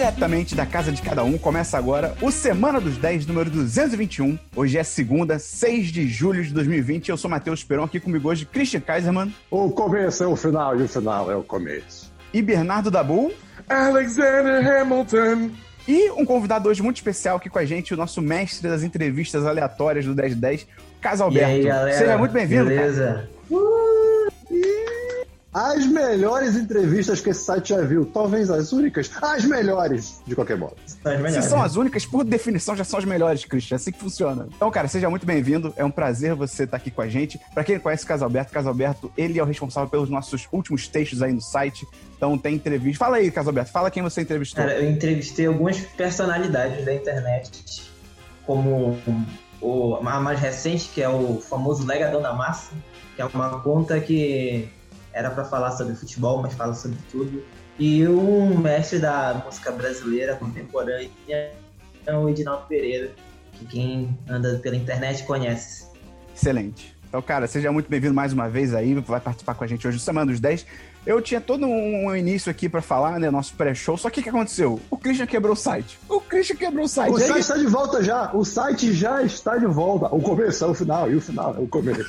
diretamente da casa de cada um, começa agora o Semana dos 10, número 221. Hoje é segunda, 6 de julho de 2020. Eu sou Matheus Peron, aqui comigo hoje Christian Kaiserman. O começo é o final e o final é o começo. E Bernardo Dabu. Alexander Hamilton. E um convidado hoje muito especial aqui com a gente, o nosso mestre das entrevistas aleatórias do 1010, Casalberto. E aí, galera? Seja muito bem-vindo. Beleza? As melhores entrevistas que esse site já viu, talvez as únicas, as melhores, de qualquer modo. As Se melhores. são as únicas, por definição, já são as melhores, Christian. É assim que funciona. Então, cara, seja muito bem-vindo. É um prazer você estar aqui com a gente. Pra quem não conhece o Casalberto, Casalberto, ele é o responsável pelos nossos últimos textos aí no site. Então tem entrevista. Fala aí, Casalberto, fala quem você entrevistou. Cara, eu entrevistei algumas personalidades da internet, como o, a mais recente, que é o famoso Legadão da Massa, que é uma conta que era pra falar sobre futebol, mas fala sobre tudo. E um mestre da música brasileira contemporânea é o Edinaldo Pereira, que quem anda pela internet conhece. Excelente. Então, cara, seja muito bem-vindo mais uma vez aí, vai participar com a gente hoje do Semana dos 10. Eu tinha todo um início aqui pra falar, né, nosso pré-show, só que o que aconteceu? O Christian quebrou o site. O Christian quebrou o site. O aí- site está de volta já. O site já está de volta. O começo é o final e o final é o começo.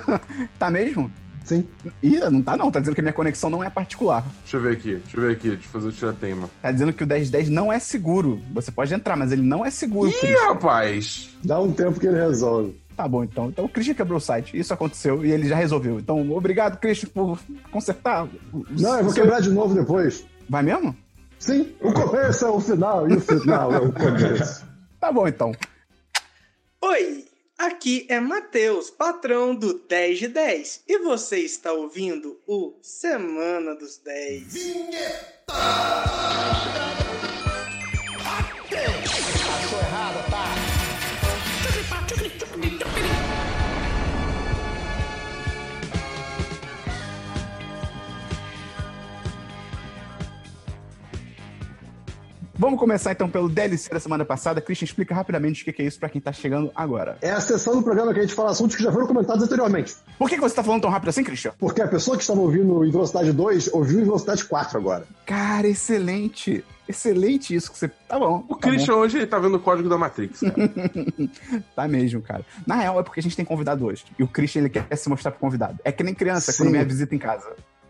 Tá mesmo? Sim. Ih, não tá não, tá dizendo que a minha conexão não é particular. Deixa eu ver aqui, deixa eu ver aqui, deixa eu fazer o tiratema. Tá dizendo que o 1010 não é seguro. Você pode entrar, mas ele não é seguro. Ih, Christian. rapaz! Dá um tempo que ele resolve. Tá bom, então. Então o Christian quebrou o site. Isso aconteceu e ele já resolveu. Então, obrigado, Christian, por consertar. Não, eu vou quebrar de novo depois. Vai mesmo? Sim. O começo é o final e o final é o começo. Tá bom, então. Oi, aqui é Matheus, patrão do 10 de 10, e você está ouvindo o Semana dos 10. Vamos começar então pelo DLC da semana passada. Christian, explica rapidamente o que é isso pra quem tá chegando agora. É a sessão do programa que a gente fala assuntos que já foram comentados anteriormente. Por que, que você tá falando tão rápido assim, Christian? Porque a pessoa que estava ouvindo em velocidade 2 ouviu em velocidade 4 agora. Cara, excelente. Excelente isso que você. Tá bom. O tá Christian hoje ele tá vendo o código da Matrix, cara. bom. Tá mesmo, cara. Na real, é porque a gente tem convidado hoje. E o Christian, ele quer se mostrar pro convidado. É que nem criança, Sim. quando me visita em casa.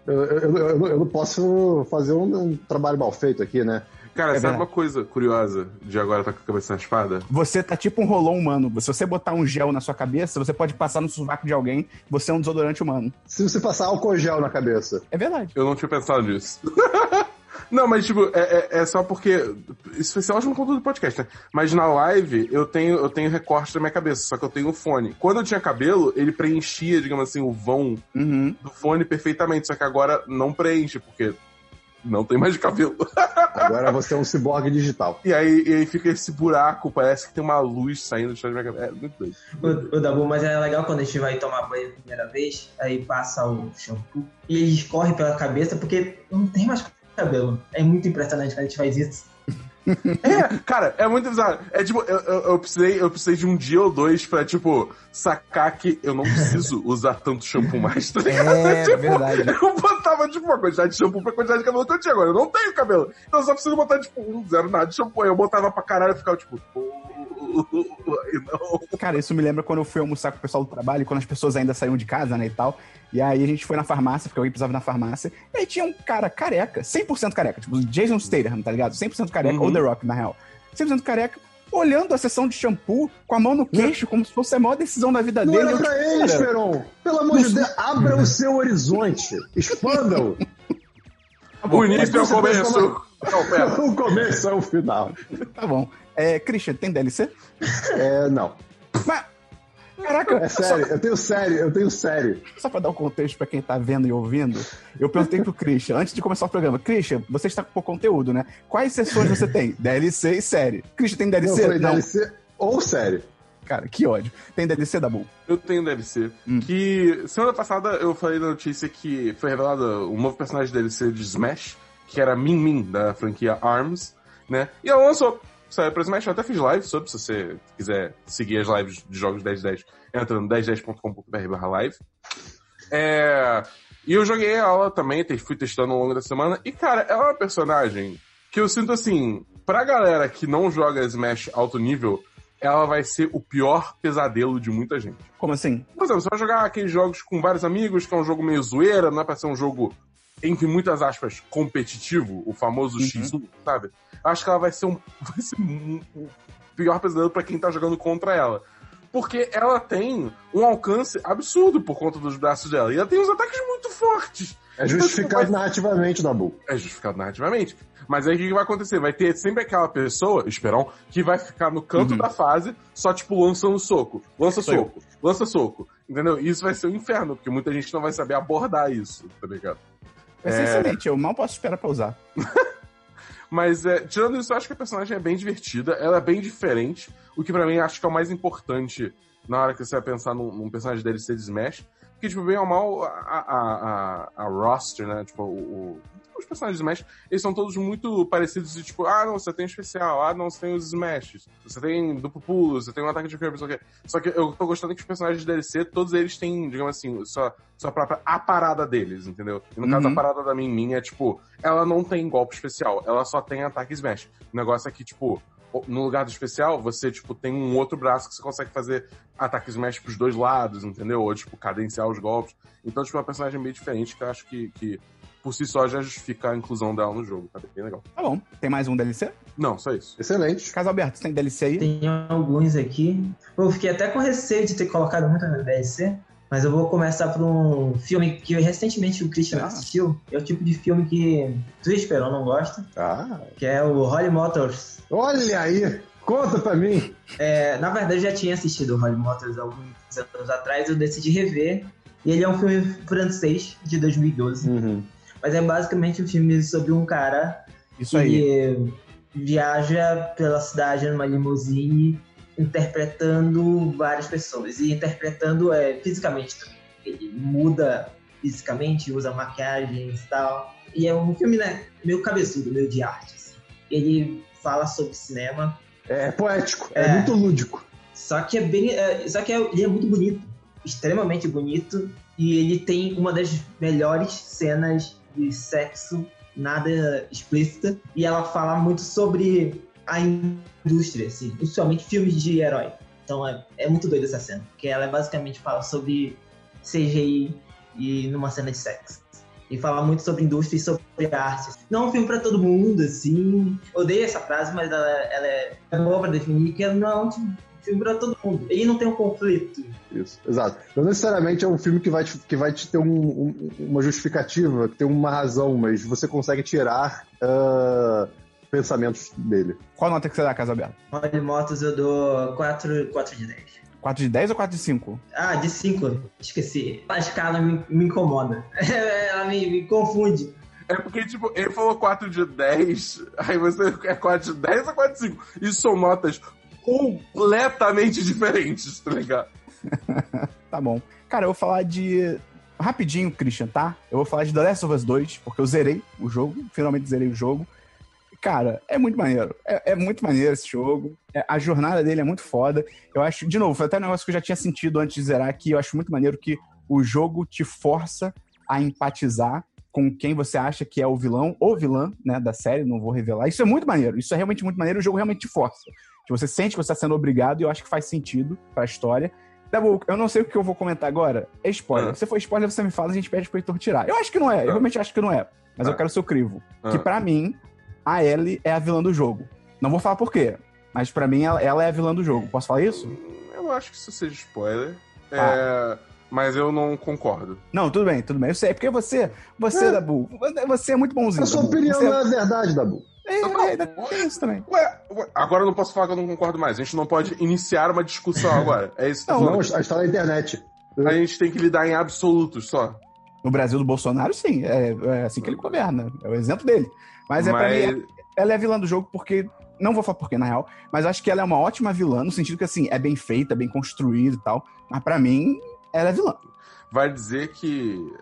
Eu, eu- eu- eu não posso fazer um, um trabalho mal feito aqui, né? Cara, É sabe verdade. uma coisa curiosa de agora tá com a cabeça na espada? Você tá tipo um rolão humano. Se você botar um gel na sua cabeça, você pode passar no sovaco de alguém. Você é um desodorante humano. Se você passar álcool gel na cabeça. É verdade. Eu não tinha pensado nisso. Não, mas tipo, é, é- é só porque. Isso vai ser ótimo conteúdo do podcast, né? Mas na live eu tenho, eu tenho recorte da minha cabeça, só que eu tenho um fone. Quando eu tinha cabelo, ele preenchia, digamos assim, o vão Uhum. do fone perfeitamente, só que agora não preenche, porque não tem mais cabelo. Agora você é um ciborgue digital. E aí, e aí fica esse buraco, parece que tem uma luz saindo de trás da minha cabeça. É muito doido. O, o Dabu, mas é legal quando a gente vai tomar banho a primeira vez, aí passa o shampoo e ele escorre pela cabeça porque não tem mais cabelo. É muito impressionante quando a gente faz isso. É, cara, é muito bizarro. É tipo, eu, eu, eu precisei, eu precisei de um dia ou dois pra, tipo, sacar que eu não preciso usar tanto shampoo mais, tá ligado? É, Tipo, verdade. Eu botava, tipo, uma quantidade de shampoo pra quantidade de cabelo que eu tinha agora. Eu não tenho cabelo. Então eu só preciso botar, tipo, um zero nada de shampoo. Aí eu botava pra caralho e ficava, tipo... Cara, isso me lembra quando eu fui almoçar com o pessoal do trabalho, quando as pessoas ainda saíam de casa, né, e tal. E aí a gente foi na farmácia, porque alguém precisava ir na farmácia. E aí tinha um cara careca, 100% careca, tipo Jason Statham, tá ligado? 100% careca, Uhum. ou The Rock, na real. 100% careca, olhando a sessão de shampoo com a mão no queixo, como se fosse a maior decisão da vida Não dele. era Eu, pra tipo, ele, cara, Esperon. Pelo amor de Deus, abra o seu horizonte. Expanda-o. O início é o começo. Não, pera. O começo é o final. Tá bom. É, Christian, tem DLC? É, não. Mas, caraca, É sério, eu tenho sério, eu tenho sério. Só, só pra dar um contexto pra quem tá vendo e ouvindo, eu perguntei pro Christian, antes de começar o programa, Christian, você está com conteúdo, né? Quais sessões você tem? DLC e série. Christian, tem Não DLC? foi DLC ou série. Cara, que ódio. Tem DLC da Bull? Eu tenho DLC. Que semana passada eu falei na notícia que foi revelado um novo personagem de DLC de Smash, que era Min Min, da franquia ARMS, né? E ela lançou. Saiu pra Smash, eu até fiz live sobre, se você quiser seguir as lives de jogos 1010, entra no 1010.com.br live. É... E eu joguei ela também, fui testando ao longo da semana. E, cara, ela é uma personagem que eu sinto assim, pra galera que não joga Smash alto nível, ela vai ser o pior pesadelo de muita gente. Como assim? Por exemplo, você vai jogar aqueles jogos com vários amigos, que é um jogo meio zoeira, não é pra ser um jogo, entre muitas aspas, competitivo, o famoso Uhum. X1, sabe? Acho que ela vai ser um. Vai ser um, um pior pesadelo pra quem tá jogando contra ela. Porque ela tem um alcance absurdo por conta dos braços dela. E ela tem uns ataques muito fortes. É Então, justificado tipo, vai- narrativamente, Dabu. é justificado narrativamente. Mas aí o que, vai acontecer? Vai ter sempre aquela pessoa, Esperão, que vai ficar no canto Uhum. da fase, só tipo lançando soco. Lança eu. soco, lança soco. Entendeu? E isso vai ser um inferno, porque muita gente não vai saber abordar isso, tá ligado? Vai ser É. excelente, eu mal posso esperar pra usar. Mas, é, tirando isso, eu acho que a personagem é bem divertida, ela é bem diferente, o que pra mim acho que é o mais importante na hora que você vai pensar num, num personagem DLC de Smash. Porque, tipo, bem ou mal, a, a, a, a roster, né? Tipo, o, o- os personagens de Smash, eles são todos muito parecidos de tipo, ah, não, você tem especial, ah, não, você tem os Smashes, você tem duplo pulo, você tem um ataque de sei o quê. Só que eu tô gostando que os personagens de DLC, todos eles têm, digamos assim, sua, sua própria a parada deles, entendeu? E no caso, Uhum. a parada da Min Min é, tipo, ela não tem golpe especial, ela só tem ataque Smash. O negócio é que, tipo, no lugar do especial, você, tipo, tem um outro braço que você consegue fazer ataque Smash pros dois lados, entendeu? Ou, tipo, cadenciar os golpes. Então, tipo, é uma personagem bem diferente que eu acho que, que por si só, já justifica a inclusão dela no jogo. Tá bem legal. Tá bom. Tem mais um DLC? Não, só isso. Excelente. Caso Alberto, você tem DLC aí? Tem alguns aqui. Eu fiquei até com receio de ter colocado muito na DLC, mas eu vou começar por um filme que recentemente o Christian Ah. assistiu. É o tipo de filme que tu esperou não gosta, Ah, que é o Holly Motors. olha aí. Conta pra mim. É, na verdade, eu já tinha assistido o Holly Motors alguns anos atrás, eu decidi rever. E ele é um filme francês de 2012. Uhum. Mas é basicamente um filme sobre um cara Isso aí. que viaja pela cidade numa limusine interpretando várias pessoas. E interpretando é, fisicamente também. Ele muda fisicamente, usa maquiagens e tal. E é um filme, né, meio cabeçudo, meio de arte. assim. Ele fala sobre cinema, É poético, é, É. muito lúdico. só que é bem. é, só que é- ele é muito bonito. Extremamente bonito. E ele tem uma das melhores cenas de sexo, nada explícita. E ela fala muito sobre a indústria, assim, principalmente filmes de herói. Então é, é muito doida essa cena. Porque ela basicamente fala sobre CGI e numa cena de sexo. E fala muito sobre indústria e sobre arte. Não é um filme pra todo mundo, assim. Odeio essa frase, mas ela, ela é boa pra definir que não é um filme pra todo mundo. Ele não tem um conflito. Isso, exato. Não necessariamente é um filme que vai te, que vai te ter um- um- uma justificativa, que tem uma razão, mas você consegue tirar ah, pensamentos dele. Qual nota que você dá, Caso Alberto? Holly Motos eu dou 4, 4 de 10. 4 de 10 ou 4 de 5? Ah, de 5, esqueci. A escala me, me incomoda. Ela me, me confunde. É porque, tipo, ele falou 4 de 10, aí você é 4 de 10 ou 4 de 5. Isso são notas completamente diferentes, tá ligado? Tá bom. Cara, eu vou falar de. Rapidinho, Christian, tá? Eu vou falar de The Last of Us 2, porque eu zerei o jogo, finalmente zerei o jogo. Cara, é muito maneiro. É, é muito maneiro esse jogo. É, a jornada dele é muito foda. Eu acho, de novo, foi até um negócio que eu já tinha sentido antes de zerar aqui. Eu acho muito maneiro que o jogo te força a empatizar com quem você acha que é o vilão ou vilã, né, da série, não vou revelar. Isso é muito maneiro. Isso é realmente muito maneiro. O jogo realmente te força. Que você sente que você está sendo obrigado e eu acho que faz sentido pra história. Dabu, eu não sei o que eu vou comentar agora. É spoiler. Ah. Se for spoiler, você me fala e a gente pede pro Heitor tirar. Eu acho que não é. Eu Ah. realmente acho que não é. Mas eu Ah. quero o seu crivo. Que Ah. pra mim, a Ellie é a vilã do jogo. Não vou falar por quê. Mas pra mim, ela, ela é a vilã do jogo. Posso falar isso? Eu não acho que isso seja spoiler. Tá. É, mas eu não concordo. Não, tudo bem, tudo bem. Eu sei. É porque você, você, É. Dabu, você é muito bonzinho. A sua Dabu. opinião Você não é verdade, Dabu. É, Não, é, é, tem isso também. Ué, ué, agora eu não posso falar que eu não concordo mais. A gente não pode iniciar uma discussão agora. É isso que Não, a está na internet. A gente tem que lidar em absolutos só. No Brasil do Bolsonaro, sim. É, é assim que ele governa. É o exemplo dele. Mas, é pra mim, ela é vilã do jogo porque. Não vou falar porquê, na real, mas acho que ela é uma ótima vilã, no sentido que, assim, é bem feita, bem construída e tal. Mas pra mim, ela é vilã. Vai dizer que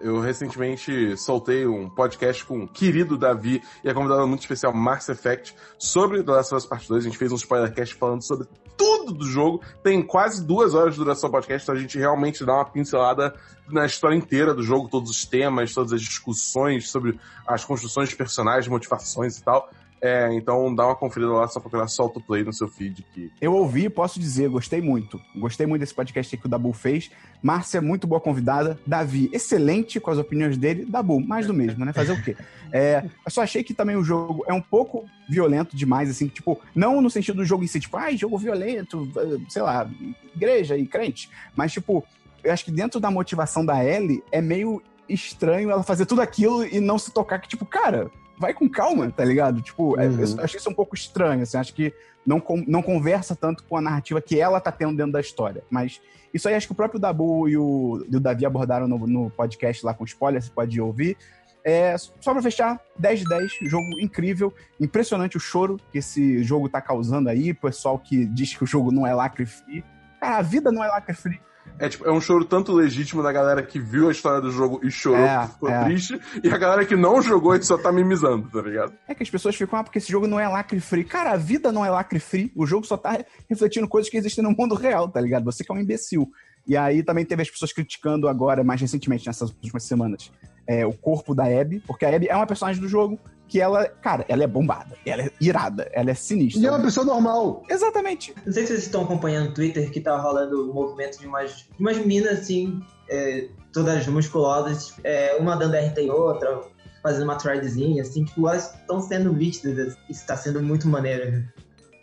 eu recentemente soltei um podcast com o querido Davi e a convidada muito especial Max Effect sobre The Last of Us Part 2. A gente fez um spoilercast falando sobre tudo do jogo. Tem quase duas horas de duração do podcast, então a gente realmente dá uma pincelada na história inteira do jogo, todos os temas, todas as discussões sobre as construções de personagens, motivações e tal. É, então dá uma conferida lá, só procurar solta o play no seu feed. Que... Eu ouvi posso dizer, gostei muito. Gostei muito desse podcast que o Dabu fez. Márcia, muito boa convidada. Davi, excelente com as opiniões dele. Dabu, mais do mesmo, né? Fazer o quê? É, eu só achei que também o jogo é um pouco violento demais, assim, tipo, não no sentido do jogo em si, tipo, ai, jogo violento, sei lá, igreja e crente. Mas, tipo, eu acho que dentro da motivação da Ellie é meio estranho ela fazer tudo aquilo e não se tocar que, tipo, cara, vai com calma, tá ligado? Tipo, é, uhum. eu achei isso um pouco estranho, assim, acho que não, não conversa tanto com a narrativa que ela tá tendo dentro da história. Mas isso aí acho que o próprio Dabu e o, e o Davi abordaram no, no podcast lá com spoiler, você pode ouvir. É, só pra fechar, 10 de 10, jogo incrível, impressionante o choro que esse jogo tá causando aí, pessoal que diz que o jogo não é lacre free. Cara, a vida não é lacre free. É, tipo, é um choro tanto legítimo da galera que viu a história do jogo e chorou, é, ficou é. triste, e a galera que não jogou e só tá mimizando, tá ligado? É que as pessoas ficam, ah, porque esse jogo não é lacre free. Cara, a vida não é lacre free. O jogo só tá refletindo coisas que existem no mundo real, tá ligado? Você que é um imbecil. E aí também teve as pessoas criticando agora, mais recentemente, nessas últimas semanas, é, o corpo da Abby, porque a Abby é uma personagem do jogo que ela, cara, ela é bombada, ela é irada, ela é sinistra. E é uma pessoa normal. Exatamente. Não sei se vocês estão acompanhando o Twitter, que tá rolando o movimento de umas, de umas minas, assim, é, todas musculosas, é, uma dando RT em outra, fazendo uma threadzinha, assim, tipo, elas estão sendo vítimas, isso tá sendo muito maneiro.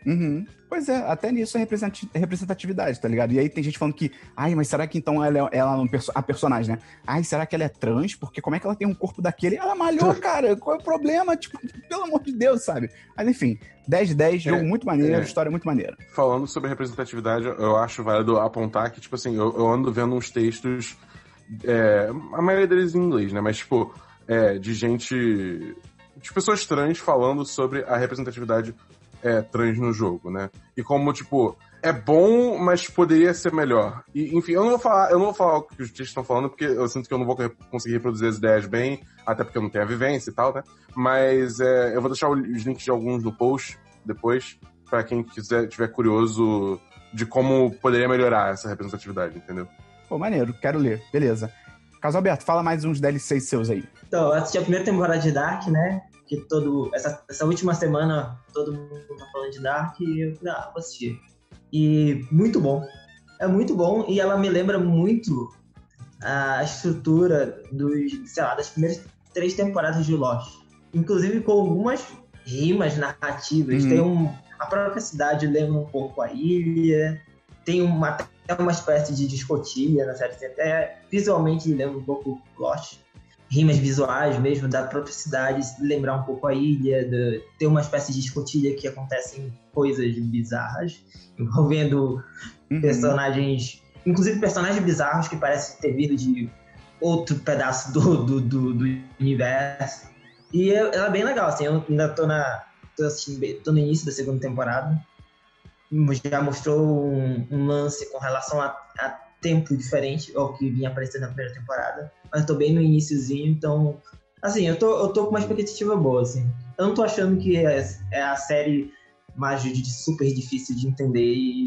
Uhum. Pois é, até nisso é representatividade, tá ligado? E aí tem gente falando que, ai, mas será que então ela é, ela é a personagem, né? Ai, será que ela é trans? Porque como é que ela tem um corpo daquele? Ela malhou, cara, qual é o problema? Tipo, pelo amor de Deus, sabe? Mas enfim, 10 de 10, jogo é, muito maneiro, é. história muito maneira. Falando sobre representatividade, eu acho válido apontar que, tipo assim, eu, eu ando vendo uns textos, é, a maioria deles em inglês, né? Mas, tipo, é, de gente de pessoas trans falando sobre a representatividade é, trans no jogo, né? E como, tipo, é bom, mas poderia ser melhor. E, enfim, eu não vou falar, eu não vou falar o que os textos estão falando, porque eu sinto que eu não vou conseguir reproduzir as ideias bem, até porque eu não tenho a vivência e tal, né? Mas é, eu vou deixar os links de alguns no post depois, para quem quiser, tiver curioso de como poderia melhorar essa representatividade, entendeu? Pô, maneiro, quero ler. Beleza. Caso Alberto, fala mais uns DLCs seus aí. Então, eu assisti a primeira temporada de Dark, né? Que todo essa, essa última semana todo mundo tá falando de Dark e eu falei, ah, vou assistir. E muito bom. É muito bom e ela me lembra muito a estrutura dos, sei lá, das primeiras três temporadas de Lost. Inclusive com algumas rimas narrativas. Uhum. Tem um, a própria cidade lembra um pouco a ilha. Tem uma, até uma espécie de discotilha na série. Até visualmente lembra um pouco Lost rimas visuais mesmo da própria cidade, lembrar um pouco a ilha, de, ter uma espécie de escotilha que acontecem coisas bizarras, envolvendo uhum. personagens, inclusive personagens bizarros que parecem ter vindo de outro pedaço do, do, do, do universo. E ela é bem legal, assim, eu ainda tô na. tô assistindo, tô no início da segunda temporada. Já mostrou um, um lance com relação a, a tempo diferente ao que vinha aparecendo na primeira temporada mas eu tô bem no iníciozinho, então. Assim, eu tô, eu tô com uma expectativa boa, assim. Eu não tô achando que é, é a série mais de super difícil de entender e,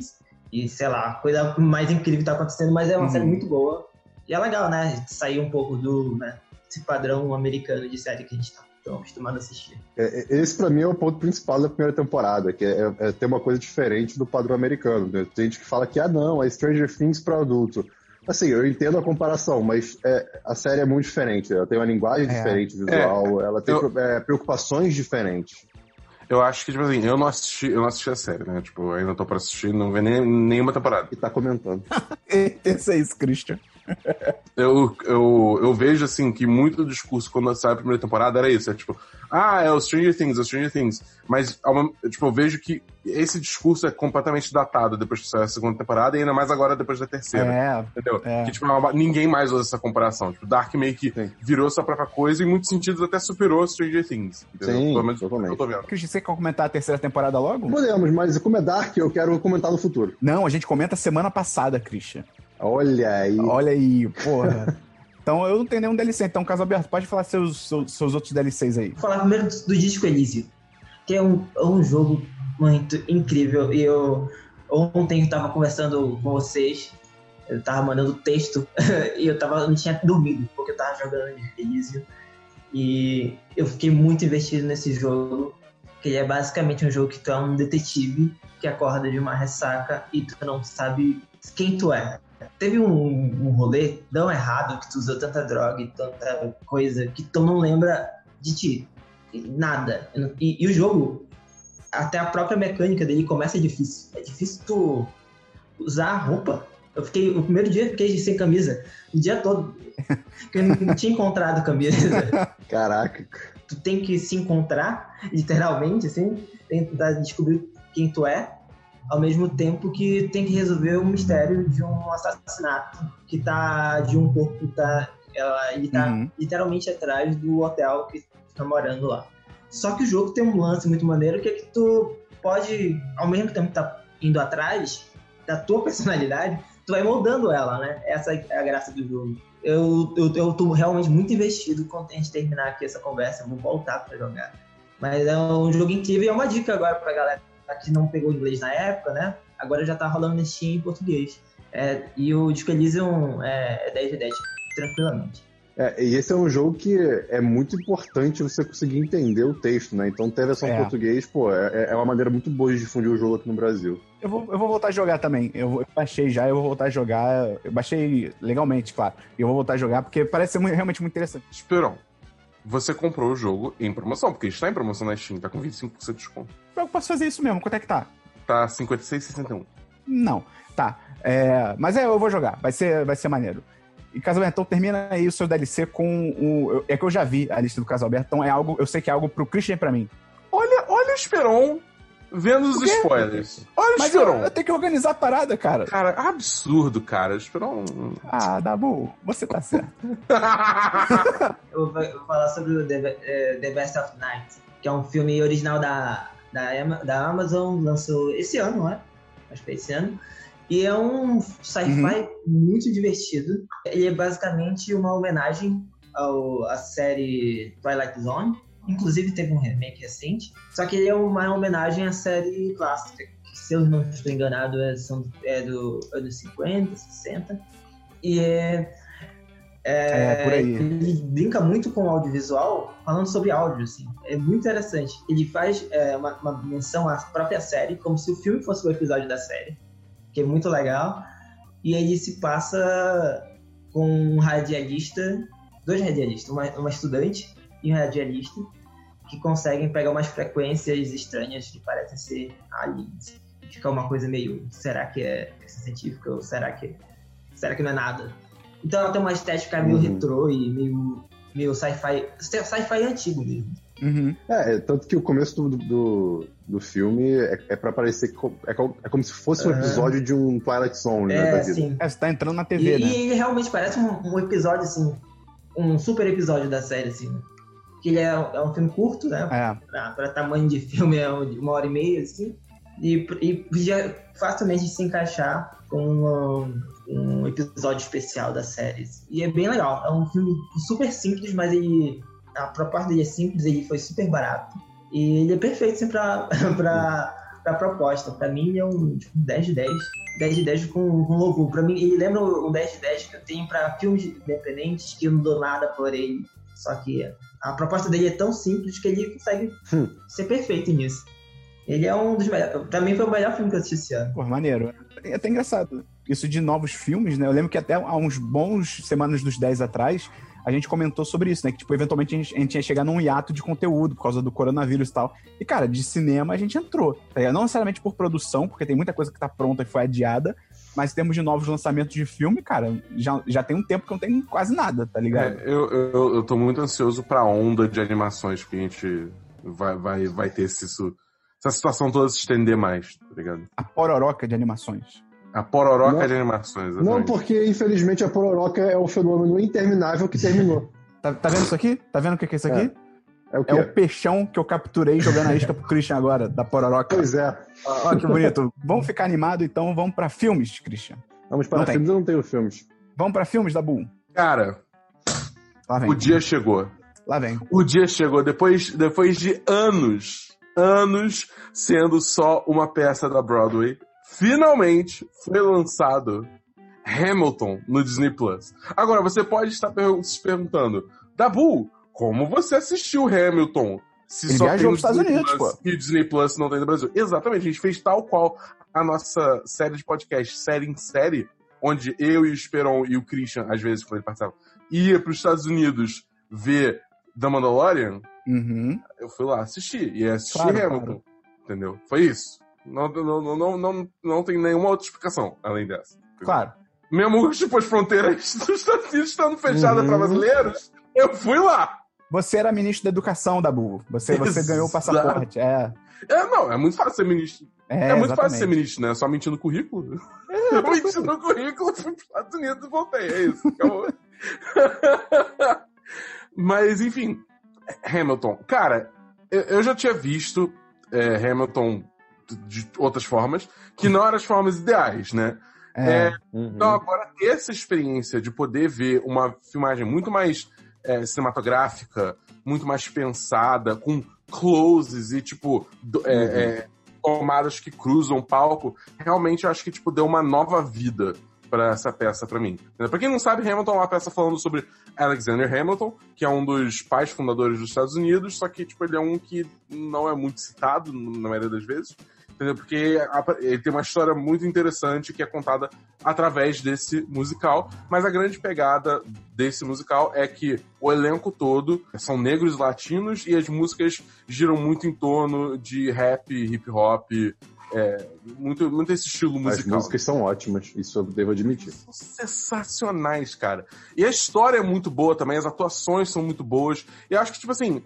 e, sei lá, coisa mais incrível que tá acontecendo, mas é uma uhum. série muito boa. E é legal, né? Sair um pouco do né, esse padrão americano de série que a gente tá tão acostumado a assistir. É, é esse, para mim, é o ponto principal da primeira temporada, que é, é, ter uma coisa diferente do padrão americano. Né? Tem gente que fala que, ah, não, é Stranger Things para adulto. Assim, eu entendo a comparação, mas é, a série é muito diferente. Ela tem uma linguagem é. diferente visual, é, ela tem eu... é, preocupações diferentes. Eu acho que, tipo assim, eu não assisti, eu não assisti a série, né? Tipo, ainda tô pra assistir, não vê nem, nenhuma temporada. E tá comentando. Pensa isso, Christian. Eu, eu, eu vejo, assim, que muito do discurso quando sai a primeira temporada era isso. É tipo, ah, é o Stranger Things, é o Stranger Things. Mas, tipo, eu vejo que esse discurso é completamente datado depois que sai a segunda temporada e ainda mais agora depois da terceira. É, entendeu? É. Que, tipo, é ninguém mais usa essa comparação. Tipo, Dark meio que Sim. virou sua própria coisa e em muitos sentidos até superou Stranger Things. Entendeu? Sim, Pelo menos totalmente. eu tô vendo. Christian, você quer comentar a terceira temporada logo? Podemos, mas como é Dark, eu quero comentar no futuro. Não, a gente comenta semana passada, Christian. Olha aí. Olha aí, porra. Então eu não tenho nenhum DLC. Então, caso aberto, pode falar seus, seus, seus outros DLCs aí. Vou falar primeiro do, do Disco Elysium, que é um, é um jogo muito incrível. E eu ontem eu tava conversando com vocês, eu tava mandando texto e eu tava, não tinha dormido, porque eu tava jogando Elysium. E eu fiquei muito investido nesse jogo, que ele é basicamente um jogo que tu é um detetive que acorda de uma ressaca e tu não sabe quem tu é. Teve um, um rolê tão errado que tu usou tanta droga e tanta coisa que tu não lembra de ti. Nada. E, e o jogo, até a própria mecânica dele começa difícil. É difícil tu usar a roupa. Eu fiquei, o primeiro dia eu fiquei sem camisa, o dia todo. Porque eu não tinha encontrado camisa. Caraca. Tu tem que se encontrar, literalmente, assim, tentar descobrir quem tu é, ao mesmo tempo que tem que resolver o mistério de um assassinato que tá de um corpo que tá ela, ele tá Uhum. literalmente atrás do hotel que tá morando lá. Só que o jogo tem um lance muito maneiro que é que tu pode, ao mesmo tempo que tá indo atrás da tua personalidade, tu vai moldando ela, né? Essa é a graça do jogo. Eu, eu, eu tô realmente muito investido quando a gente terminar aqui essa conversa. Eu vou voltar pra jogar. Mas é um jogo incrível e é uma dica agora pra galera que não pegou inglês na época, né? Agora já tá rolando no Steam em português. É, e o Disco Elysium é, é 10 de 10, tranquilamente. É, e esse é um jogo que é muito importante você conseguir entender o texto, né? Então ter a versão em É. português, pô, é, é uma maneira muito boa de difundir o jogo aqui no Brasil. Eu vou, eu vou voltar a jogar também. Eu, vou- eu baixei já, eu vou voltar a jogar. Eu baixei legalmente, claro. E eu vou voltar a jogar porque parece ser mu- realmente muito interessante. Esperão, você comprou o jogo em promoção, porque está em promoção na Steam, tá com 25% de desconto. Eu posso fazer isso mesmo. Quanto é que tá? Tá 56,61. Não. Tá. É, mas é, eu vou jogar. Vai ser, vai ser maneiro. E Casalberto, então termina aí o seu DLC com o. É que eu já vi a lista do Casalberto, então é algo. Eu sei que é algo pro Christian e pra mim. Olha, olha o Esperon vendo os spoilers. Olha o Mas eu, Esperon. eu tenho que organizar a parada, cara. Cara, absurdo, cara. O Esperon. Ah, Dabu, você tá certo. Eu vou, eu vou falar sobre o The, eh, The Best of Night, que é um filme original da, da, da Amazon, lançou esse ano, não é? Acho que foi esse ano. E é um sci-fi muito divertido. Ele é basicamente uma homenagem ao, à série Twilight Zone. Inclusive teve um remake recente. Só que ele é uma homenagem à série clássica, que se eu não estou enganado é, são, é do anos 50, 60. E é, É, por aí. ele brinca muito com o audiovisual, falando sobre áudio, assim. É muito interessante. Ele faz é, uma, uma menção à própria série, como se o filme fosse o episódio da série, que é muito legal. E ele se passa com um radialista, dois radialistas, uma, uma estudante e um radialista, que conseguem pegar umas frequências estranhas que parecem ser aliens. E fica uma coisa meio, será que é científica ou será que, será que não é nada? Então ela tem uma estética meio Uhum. retrô e meio, meio sci-fi, sci-fi antigo mesmo. Uhum. É, é, tanto que o começo do, do, do filme é, é pra parecer é, é como se fosse um Aham. episódio de um Twilight Zone, né, É, da vida. sim. É, você tá entrando na E, TV, e né? ele realmente parece um, um episódio, assim, um super episódio da série, assim. Né? Que ele é, é um filme curto, né? É. Pra, pra tamanho de filme é um- uma hora e meia, assim. E, e podia facilmente se encaixar com um, um episódio especial da série. E é bem legal. É um filme super simples, mas ele. A proposta dele é simples, ele foi super barato. E ele é perfeito assim, pra, pra, pra proposta. Pra mim, ele é um tipo, 10 de 10. 10 de 10 com, com louvor. Pra mim, ele lembra um 10 de 10 que eu tenho pra filmes independentes que eu não dou nada por ele. Só que a proposta dele é tão simples que ele consegue Hum. ser perfeito nisso. Ele é um dos melhores. Pra mim foi o melhor filme que eu assisti esse ano. Pô, maneiro. É até engraçado. Isso de novos filmes, né? Eu lembro que até há uns bons semanas dos 10 atrás, a gente comentou sobre isso, né? Que, tipo, eventualmente a gente, a gente ia chegar num hiato de conteúdo por causa do coronavírus e tal. E, cara, de cinema a gente entrou. Tá? Não necessariamente por produção, porque tem muita coisa que tá pronta e foi adiada. Mas em termos de novos lançamentos de filme, cara, já, já tem um tempo que não tem quase nada, tá ligado? É, eu, eu, eu tô muito ansioso pra onda de animações que a gente vai, vai, vai ter se isso, essa situação toda se estender mais, tá ligado? A pororoca de animações. A pororoca Não- de animações. Não, exatamente. porque infelizmente a Pororoca é um fenômeno interminável que terminou. Tá, tá vendo isso aqui? Tá vendo o que que é isso aqui? É o quê? É, o peixão que eu capturei jogando a isca pro Christian agora, da pororoca. Pois é. Ó, que bonito. vamos ficar animado, então vamos pra filmes, Christian. Vamos para Não tem. filmes, eu não tenho filmes. Vamos pra filmes, Dabu? Cara, Lá vem. o dia chegou. Lá vem. O dia chegou depois, depois de anos, anos sendo só uma peça da Broadway. Finalmente foi lançado Hamilton no Disney Plus. Agora, você pode estar se perguntando, Dabu, como você assistiu Hamilton? Se Ele só viajou tem no pros Estados Unidos, Plus pô. e o Disney Plus não tem no Brasil. Exatamente, a gente fez tal qual a nossa série de podcast, série em série, onde eu e o Esperon e o Christian, às vezes, quando ele participava, ia para os Estados Unidos ver The Mandalorian, Uhum. eu fui lá assistir. E assisti Claro, Hamilton. claro. Entendeu? Foi isso. Não, não, não, não, não, não tem nenhuma outra explicação além dessa. entendeu? Claro. Mesmo tipo, as fronteiras dos Estados Unidos estando fechadas Uhum. para brasileiros, eu fui lá. Você era ministro da educação, Dabu. Você, você ganhou o passaporte. É. É, não, é muito fácil ser ministro. É, É, muito exatamente. fácil ser ministro, né? Só mentir no currículo. eu menti no currículo, fui para os Estados Unidos e voltei. É isso. Acabou. Mas, enfim, Hamilton. Cara, eu, eu já tinha visto é, Hamilton de outras formas, que não eram as formas ideais, né? É. Uhum. Então, agora, ter essa experiência de poder ver uma filmagem muito mais é, cinematográfica, muito mais pensada, com closes e, tipo, do- é, Uhum. é, tomadas que cruzam o palco, realmente eu acho que, tipo, deu uma nova vida pra essa peça pra mim. Pra quem não sabe, Hamilton é uma peça falando sobre Alexander Hamilton, que é um dos pais fundadores dos Estados Unidos, só que, tipo, ele é um que não é muito citado na maioria das vezes. Entendeu? Porque ele tem uma história muito interessante que é contada através desse musical. Mas a grande pegada desse musical é que o elenco todo são negros e latinos e as músicas giram muito em torno de rap, hip hop, é, muito, muito esse estilo As musical. músicas são ótimas, isso eu devo admitir. São sensacionais, cara. E a história é muito boa também, as atuações são muito boas. E eu acho que, tipo assim,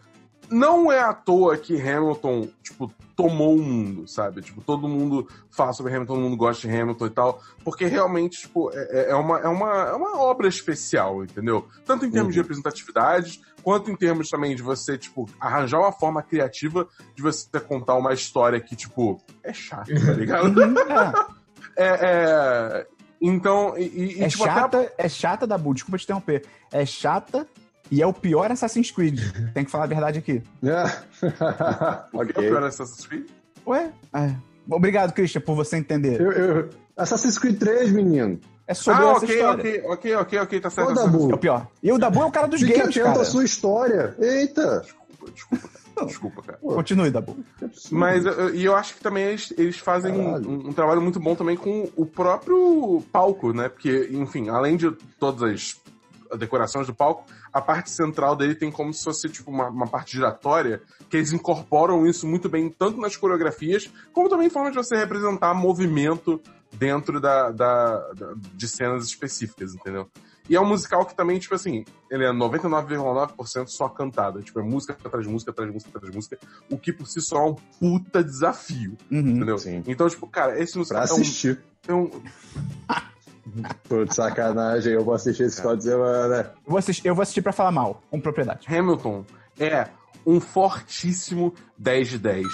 não é à toa que Hamilton, tipo, tomou o mundo, sabe? Tipo, todo mundo fala sobre Hamilton, todo mundo gosta de Hamilton e tal, porque realmente, tipo, é, é uma, é, uma, é uma obra especial, entendeu? Tanto em termos de Uhum. representatividade, quanto em termos também de você, tipo, arranjar uma forma criativa de você contar uma história que, tipo, é chata, tá ligado? É. é, é... Então, e, e- É tipo, até chata, é chata, Dabu. Desculpa te interromper. É chata e é o pior Assassin's Creed. Tem que falar a verdade aqui. O que é o pior Assassin's Creed? Ué? É. Obrigado, Christian, por você entender. Eu, eu... Assassin's Creed 3, menino. É sobre ah, essa ok, história. ok, ok, ok, ok, tá certo. Ô, tá certo. Dabu. É o pior. E o Dabu é o cara dos Fique games, cara. à sua história. Eita. Desculpa, desculpa, cara. Desculpa, cara. Continue, Dabu. Mas eu- e eu acho que também eles, eles fazem um, um trabalho muito bom também com o próprio palco, né? Porque, enfim, além de todas as decorações do palco, a parte central dele tem como se fosse tipo uma, uma parte giratória, que eles incorporam isso muito bem, tanto nas coreografias, como também em forma de você representar movimento dentro da, da- da- de cenas específicas, entendeu? E é um musical que também, tipo assim, ele é 99,9% só cantada. Tipo, é música atrás de música, atrás de música, atrás de música. O que por si só é um puta desafio, Uhum. entendeu? Sim. Então, tipo, cara, esse Pra musical é um, assistir. é um- De sacanagem, eu vou assistir esse final de semana. Eu vou assistir, eu vou assistir pra falar mal, com propriedade. Hamilton é um fortíssimo 10 de 10.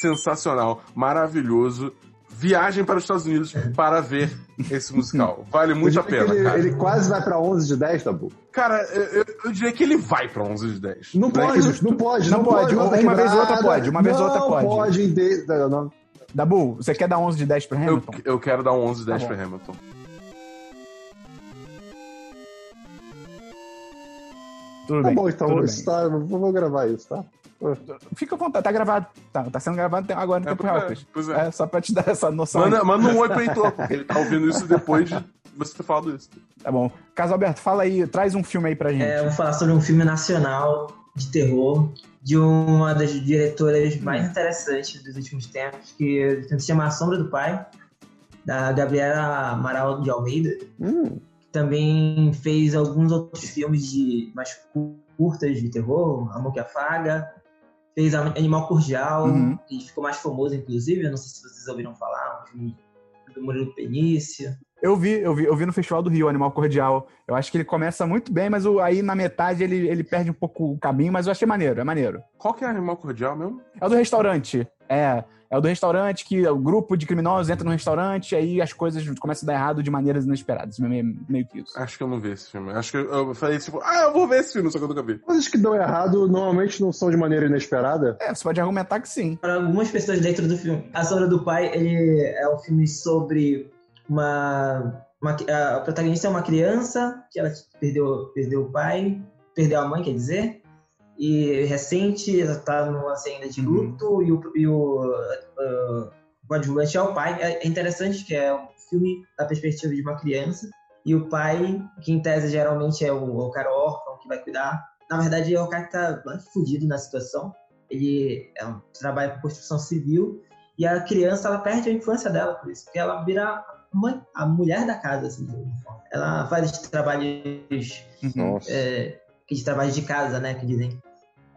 Sensacional, maravilhoso. Viagem para os Estados Unidos para ver esse musical. Vale muito Eu a pena, ele, cara. ele quase vai pra 11 de 10, Tabu. Cara, eu, eu- eu diria que ele vai para 11 de 10. Não é pode, justo. não pode, Não não, pode, pode. uma vez ou outra pode, uma vez ou outra não pode. pode. de- não, não. Dabu, você quer dar 11 de 10 pro Eu, Hamilton? eu quero dar um 11 de 10 Tá para Hamilton. Tudo Tá bem. bom, então, tudo isso tá, eu vou gravar isso, tá? bem. Fica à vontade, tá gravado. Tá, tá sendo gravado agora no É, tempo real, é, é. É, só pra te dar essa noção. Manda, manda um oi pro Heitor, porque ele tá ouvindo isso depois de você ter falado isso. Tá bom. Caso Alberto, fala aí, traz um filme aí pra gente. É, eu vou falar sobre um filme nacional de terror de uma das diretoras mais interessantes dos últimos tempos, que se chama A Sombra do Pai, da Gabriela Amaral de Almeida. Hum, Também fez alguns outros filmes de mais cu- curtas de terror, Amor que Afaga. Fez Animal Cordial, Uhum. que ficou mais famoso, inclusive. Eu não sei se vocês ouviram falar, um filme do Murilo Penício. Eu vi, eu vi, eu vi no Festival do Rio, Animal Cordial. Eu acho que ele começa muito bem, mas o- aí na metade ele, ele perde um pouco o caminho, mas eu achei maneiro, é maneiro. Qual que é Animal Cordial mesmo? É o do restaurante. É, é o do restaurante que o grupo de criminosos entra no restaurante e aí as coisas começam a dar errado de maneiras inesperadas. Meio, meio que isso. Acho que eu não vi esse filme. Acho que eu, eu falei tipo, ah, eu vou ver esse filme, só que eu nunca vi. Coisas que dão errado normalmente não são de maneira inesperada. É, você pode argumentar que sim. Para algumas pessoas dentro do filme. A Sombra do Pai, ele é um filme sobre uma... uma a protagonista é uma criança que ela perdeu, perdeu o pai, perdeu a mãe, quer dizer, e recente, ela tá numa cena de luto e o, e o uh, coadjuvante é o pai. É interessante que é um filme da perspectiva de uma criança e o pai, que em tese geralmente é o, o cara órfão que vai cuidar, na verdade é o cara que tá fudido na situação. Ele é um, trabalha com construção civil e a criança ela perde a infância dela por isso, porque ela vira mãe, a mulher da casa, assim, ela faz trabalhos é, de trabalho de casa, né, que dizem.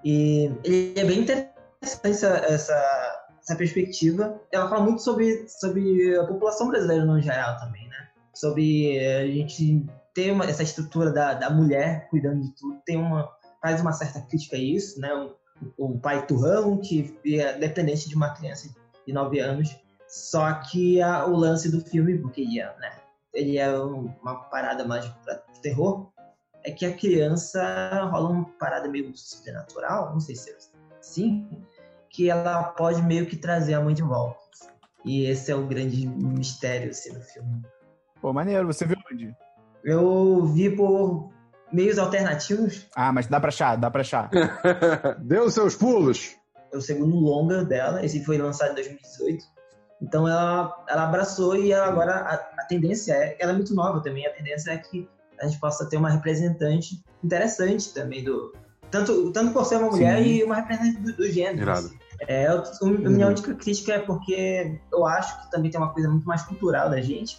E ele é bem interessante essa, essa, essa, perspectiva. Ela fala muito sobre, sobre a população brasileira no geral também, né? Sobre a gente ter uma, essa estrutura da, da mulher cuidando de tudo, tem uma, faz uma certa crítica a isso, né? O, pai turrão, que é dependente de uma criança de 9 anos. Só que a, o lance do filme, porque ele é, né, ele é uma parada mais para terror, é que a criança rola uma parada meio sobrenatural, não sei se é assim, que ela pode meio que trazer a mãe de volta. E esse é o grande mistério assim, no filme. Pô, maneiro, você viu onde? Eu vi por meios alternativos. Ah, mas dá pra achar, dá pra achar. Deu seus pulos. É o segundo longa dela, esse foi lançado em 2018. Então ela, ela abraçou e ela agora a, a tendência é, ela é muito nova também, a tendência é que a gente possa ter uma representante interessante também do. Tanto, tanto por ser uma mulher Sim. e uma representante do, do gênero. Irado. É, a minha uhum. única crítica é porque eu acho que também tem uma coisa muito mais cultural da gente.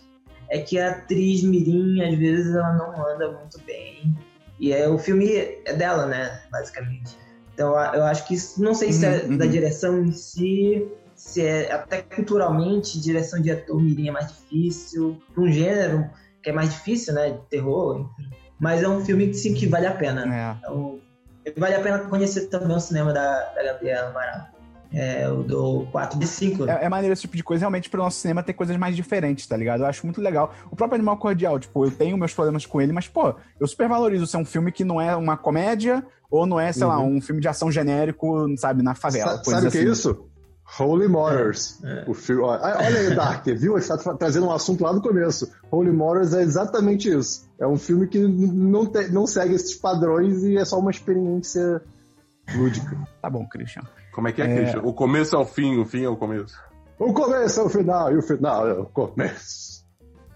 É que a atriz Mirim, às vezes, ela não anda muito bem. E é, o filme é dela, né? Basicamente. Então eu acho que não sei se é uhum, da uhum. direção em si, se é até culturalmente, direção de ator Mirim é mais difícil. Um gênero que é mais difícil, né? De terror. Mas é um filme que sim que vale a pena. É. Então, vale a pena conhecer também o cinema da, da Gabriela Amaral. É, o do 4 de 5. É, é maneiro esse tipo de coisa, realmente, pro nosso cinema ter coisas mais diferentes, tá ligado? Eu acho muito legal. O próprio Animal Cordial, tipo, eu tenho meus problemas com ele, mas, pô, eu super valorizo ser um filme que não é uma comédia ou não é, sei uhum. lá, um filme de ação genérico, sabe, na favela. Sa sabe o que é assim. isso? Holy Motors. É, é. O filme, olha aí, Dark, viu? Está trazendo um assunto lá do começo. Holy Motors é exatamente isso. É um filme que não, te, não segue esses padrões e é só uma experiência lúdica. Tá bom, Christian. Como é que é, é... Christian? O começo é o fim, o fim é o começo. O começo é o final e o final é o começo.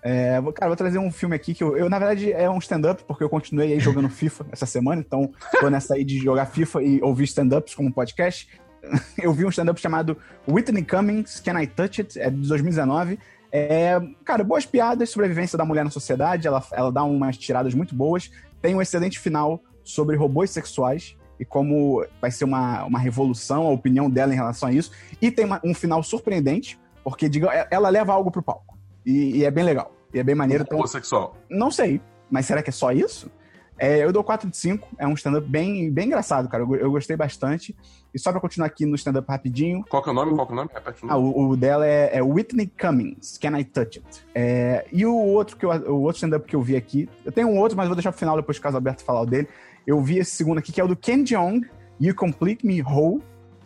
É, cara, vou trazer um filme aqui que eu, eu na verdade, é um stand-up, porque eu continuei aí jogando FIFA essa semana, então tô nessa aí de jogar FIFA e ouvir stand-ups como podcast. eu vi um stand-up chamado Whitney Cummings, Can I Touch It? É de 2019. É, cara, boas piadas, sobrevivência da mulher na sociedade, ela, ela dá umas tiradas muito boas. Tem um excelente final sobre robôs sexuais e como vai ser uma, uma revolução, a opinião dela em relação a isso. E tem uma, um final surpreendente, porque diga, ela leva algo pro palco. E, e é bem legal. E é bem maneiro. Robô então, sexual. Não sei, mas será que é só isso? É, eu dou 4 de 5, é um stand-up bem, bem engraçado, cara. Eu, eu, gostei bastante. E só pra continuar aqui no stand-up rapidinho. Qual que é o nome? Qual que é o nome? Repete o nome. Ah, o, o dela é, é, Whitney Cummings, Can I Touch It? É, e o outro, que eu, o outro stand-up que eu vi aqui, eu tenho um outro, mas vou deixar pro final depois que o caso Alberto falar o dele. Eu vi esse segundo aqui, que é o do Ken Jeong, You Complete Me Whole.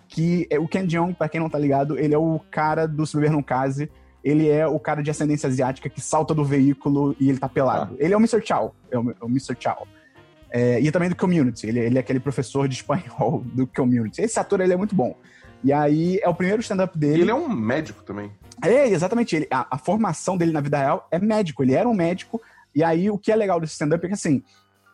Que é, o Ken Jeong, pra quem não tá ligado, ele é o cara do Se Beber Não Case ele é o cara de ascendência asiática que salta do veículo e ele tá pelado. Ah. Ele é o Mr. Chow. É o, é o Mr. Chow. É, e também do Community. Ele, ele, é aquele professor de espanhol do Community. Esse ator, ele é muito bom. E aí, é o primeiro stand-up dele. Ele é um médico também. É, exatamente. Ele, a, a, formação dele na vida real é médico. Ele era um médico. E aí, o que é legal desse stand-up é que, assim,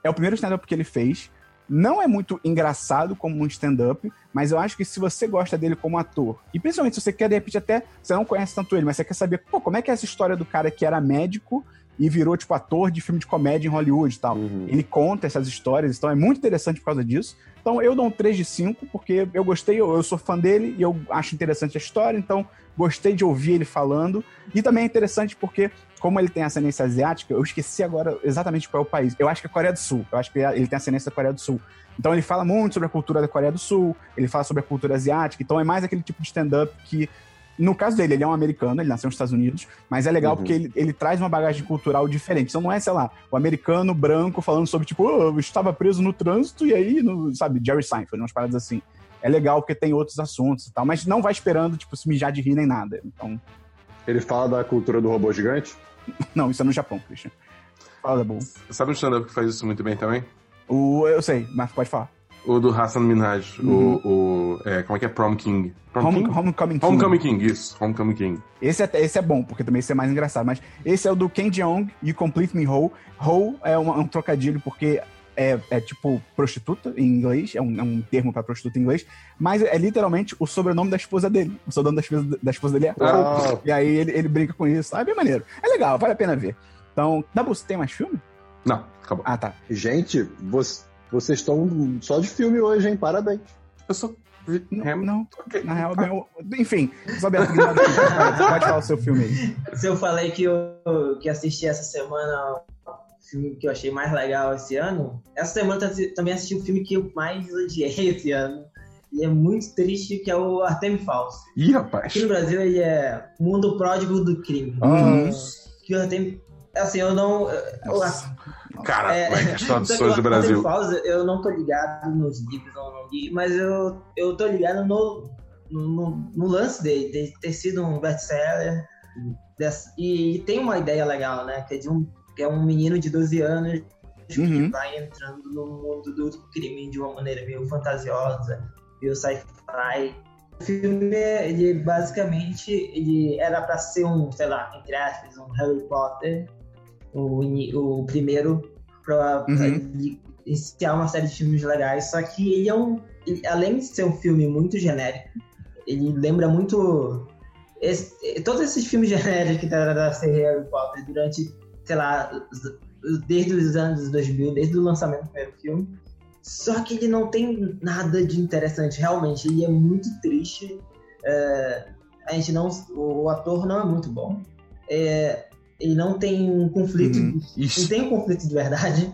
é o primeiro stand-up que ele fez. Não é muito engraçado como um stand-up, mas eu acho que se você gosta dele como ator, e principalmente se você quer, de repente, até, você não conhece tanto ele, mas você quer saber, pô, como é que é essa história do cara que era médico e virou, tipo, ator de filme de comédia em Hollywood e tal. Uhum. Ele conta essas histórias, então é muito interessante por causa disso. Então eu dou um 3 de 5, porque eu gostei, eu, eu, sou fã dele e eu acho interessante a história, então gostei de ouvir ele falando. E também é interessante porque, como ele tem ascendência asiática, eu esqueci agora exatamente qual é o país. Eu acho que é a Coreia do Sul. Eu acho que ele tem ascendência da Coreia do Sul. Então ele fala muito sobre a cultura da Coreia do Sul, ele fala sobre a cultura asiática, então é mais aquele tipo de stand-up que no caso dele, ele é um americano, ele nasceu nos Estados Unidos, mas é legal uhum. porque ele, ele traz uma bagagem cultural diferente. Então não é, sei lá, o americano branco falando sobre, tipo, oh, eu estava preso no trânsito e aí, no, sabe, Jerry Seinfeld, umas paradas assim. É legal porque tem outros assuntos e tal, mas não vai esperando, tipo, se mijar de rir nem nada. Então. Ele fala da cultura do robô gigante? não, isso é no Japão, Christian. Fala da boa. Sabe um stand-up que faz isso muito bem também? O, eu sei, mas pode falar. O do Hassan Minhaj, uhum. o, o é, como é que é? Prom King. Prom Home, King? Homecoming King. Homecoming King, isso. Homecoming King. Esse é, esse é bom, porque também esse é mais engraçado. Mas esse é o do Ken Jeong, You Complete Me Whole. Whole é um, um trocadilho, porque é, é, tipo prostituta em inglês, é um, é um termo para prostituta em inglês, mas é literalmente o sobrenome da esposa dele. O sobrenome da esposa, da esposa dele é oh. E aí ele, ele brinca com isso. Ah, é bem maneiro. É legal, vale a pena ver. Então, Dabu, você tem mais filme? Não, acabou. Ah, tá. Gente, você vocês estão só de filme hoje, hein? Parabéns. Eu sou. Não, não. Okay. na real, bem, enfim, Roberto, pode falar o seu filme aí. Se eu falei que eu que assisti essa semana o filme que eu achei mais legal esse ano, essa semana também assisti o filme que eu mais odiei esse ano. E é muito triste, que é o Artemis Falso. Ih, rapaz. Aqui no Brasil ele é Mundo Pródigo do Crime. Uhum. Que o Artemis assim, eu não. Nossa. Cara, é, é as traduções do Brasil. Eu não tô ligado nos livros, não li, mas eu, eu tô ligado no, no, no lance dele, de ter sido um best-seller. E, e, tem uma ideia legal, né? Que é, de um, que é um menino de 12 anos uhum. que vai entrando no mundo do crime de uma maneira meio fantasiosa, meio sci-fi. O filme, ele basicamente ele era para ser um, sei lá, entre aspas, um Harry Potter o, o primeiro para uhum. iniciar uma série de filmes legais. Só que ele é um. Ele, além de ser um filme muito genérico, ele lembra muito. Esse, todos esses filmes genéricos que da série Harry Potter durante, sei lá, desde os anos 2000, desde o lançamento do primeiro filme. Só que ele não tem nada de interessante, realmente. Ele é muito triste. É, a gente não. O ator não é muito bom. É, ele não tem um conflito, uhum. não tem um conflito de verdade.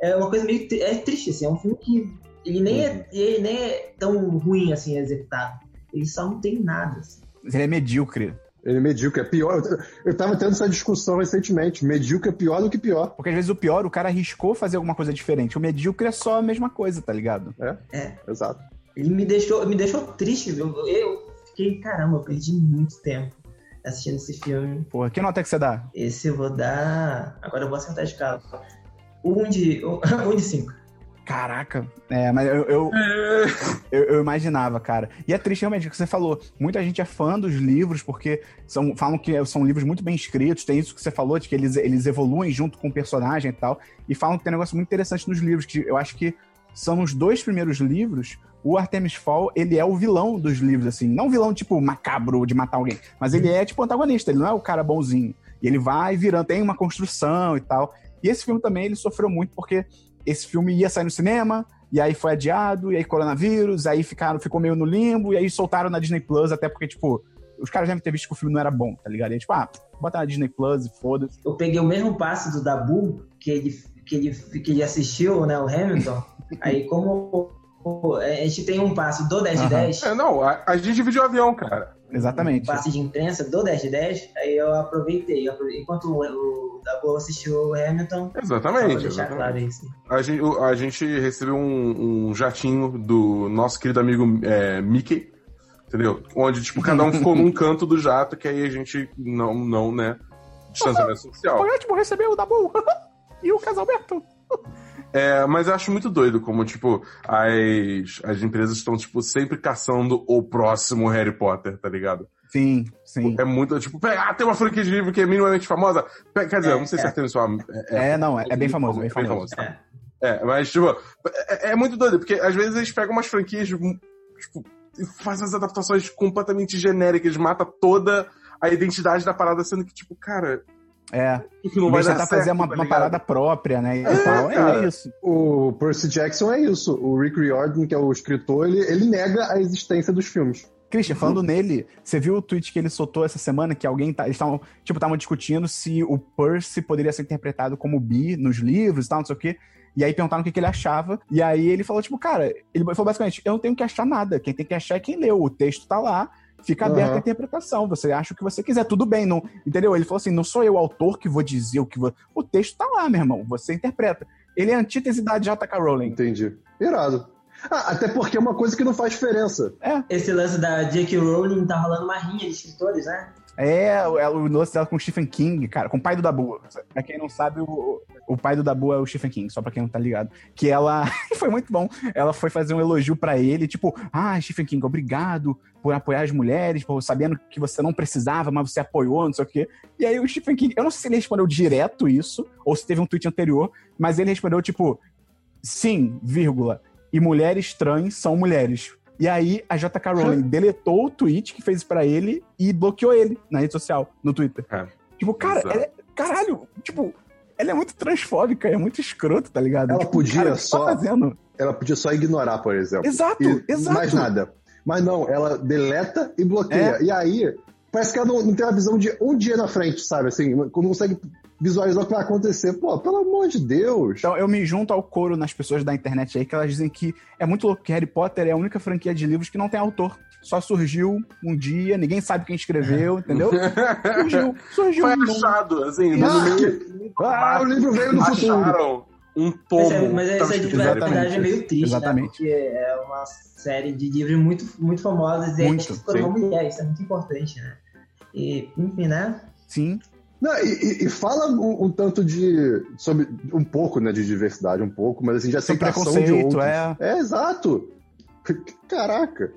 É uma coisa meio é triste, assim, é um filme que ele nem, é, uhum. é, ele nem é tão ruim assim executado. Ele só não tem nada. Assim. Ele é medíocre. Ele é medíocre, é pior. Eu tava tendo essa discussão recentemente. Medíocre é pior do que pior. Porque às vezes o pior, o cara arriscou fazer alguma coisa diferente. O medíocre é só a mesma coisa, tá ligado? É. É. Exato. Ele me deixou, me deixou triste, viu? Eu fiquei, caramba, eu perdi muito tempo assistindo esse filme. Porra, que nota que você dá? Esse eu vou dar. Agora eu vou acertar de cara. Um de. Um de cinco. Caraca, é, mas eu eu, eu, eu, imaginava, cara. E é triste realmente o que você falou. Muita gente é fã dos livros porque são, falam que são livros muito bem escritos. Tem isso que você falou, de que eles, eles evoluem junto com o personagem e tal. E falam que tem um negócio muito interessante nos livros, que eu acho que são os dois primeiros livros o Artemis Fall, ele é o vilão dos livros, assim. Não vilão, tipo, macabro de matar alguém, mas ele é, tipo, antagonista, ele não é o cara bonzinho. E ele vai virando, tem uma construção e tal. E esse filme também, ele sofreu muito porque esse filme ia sair no cinema, e aí foi adiado, e aí coronavírus, aí ficaram, ficou meio no limbo, e aí soltaram na Disney Plus, até porque, tipo, os caras devem ter visto que o filme não era bom, tá ligado? E aí, tipo, ah, bota na Disney Plus e foda-se. Eu peguei o mesmo passo do Dabu, que ele, que ele, que ele assistiu, né, o Hamilton. aí, como a gente tem um passe do 10 de 10. É, não, a, a gente dividiu o avião, cara. Exatamente. Um passe de imprensa do 10 de 10, aí eu aproveitei. enquanto o, o Dabu assistiu o Hamilton. Exatamente. deixar exatamente. claro isso. A gente, a gente recebeu um, um jatinho do nosso querido amigo é, Mickey, entendeu? Onde, tipo, cada um ficou num canto do jato, que aí a gente não, não né? Distanciamento social. Foi ótimo receber o Dabu e o Casalberto. É, mas eu acho muito doido como, tipo, as, as empresas estão, tipo, sempre caçando o próximo Harry Potter, tá ligado? Sim, sim. É muito, tipo, ah, tem uma franquia de livro que é minimamente famosa. Quer dizer, é, eu não sei é. se a Artemis é, é, é, não, é, é bem famoso, bem famoso. Bem famoso. É. é. mas, tipo, é, é, muito doido, porque às vezes eles pegam umas franquias, tipo, e fazem as adaptações completamente genéricas, mata toda a identidade da parada, sendo que, tipo, cara, é. Não vai tentar fazer uma, tá uma parada própria, né? É, é, é, isso. O Percy Jackson é isso. O Rick Riordan, que é o escritor, ele, ele nega a existência dos filmes. Christian, falando nele, você viu o tweet que ele soltou essa semana que alguém tá. Eles estavam, tipo, estavam discutindo se o Percy poderia ser interpretado como bi nos livros e tal, não sei o quê. E aí perguntaram o que, que ele achava. E aí ele falou, tipo, cara, ele falou basicamente: eu não tenho que achar nada. Quem tem que achar é quem leu. O texto tá lá. Fica aberta Uhum. a interpretação. Você acha o que você quiser, tudo bem, não. Entendeu? Ele falou assim: não sou eu, o autor, que vou dizer o que vou. O texto tá lá, meu irmão. Você interpreta. Ele é a antítese da J.K. Rowling. Entendi. Irado. Ah, até porque é uma coisa que não faz diferença. Esse lance da J.K. Rowling tá rolando uma rinha de escritores, né? É, é o lance dela com o Stephen King, cara, com o pai do Dabu. Pra quem não sabe, o, o pai do Dabu é o Stephen King, só pra quem não tá ligado. Que ela. foi muito bom. Ela foi fazer um elogio pra ele, tipo, ah, Stephen King, obrigado por apoiar as mulheres, por sabendo que você não precisava, mas você apoiou, não sei o quê. E aí o Stephen King, eu não sei se ele respondeu direto isso, ou se teve um tweet anterior, mas ele respondeu, tipo, sim, vírgula, e mulheres trans são mulheres. E aí a JK Rowling deletou o tweet que fez pra ele e bloqueou ele na rede social, no Twitter. É. Tipo, cara, é- caralho, tipo, ela é muito transfóbica, é muito escroto, tá ligado? Ela tipo, podia cara, você só- Tá fazendo? Ela podia só ignorar, por exemplo. Exato, E exato. Mais nada. Mas não, ela deleta e bloqueia. É. E aí, parece que ela não, não tem uma visão de um dia na frente, sabe? Assim, não consegue visualizar o que vai acontecer. Pô, pelo amor de Deus. Então eu me junto ao coro nas pessoas da internet aí que elas dizem que é muito louco que Harry Potter é a única franquia de livros que não tem autor. Só surgiu um dia, ninguém sabe quem escreveu, entendeu? Surgiu, surgiu. Foi achado, assim, no Ah, meio. Ah, o livro veio no futuro. Acharam um Mas, tomo. é, mas tava essa de escrito Exatamente. verdade é meio triste, Exatamente. né? Porque é uma série de livros muito, muito famosos e aí Muito, sim. mulher, isso é muito importante, né? E, enfim, né? Sim, Não, e, e- fala um, um tanto de. sobre um pouco, né, de diversidade, um pouco, mas assim, de sem aceitação de outros. é. É, exato. Caraca.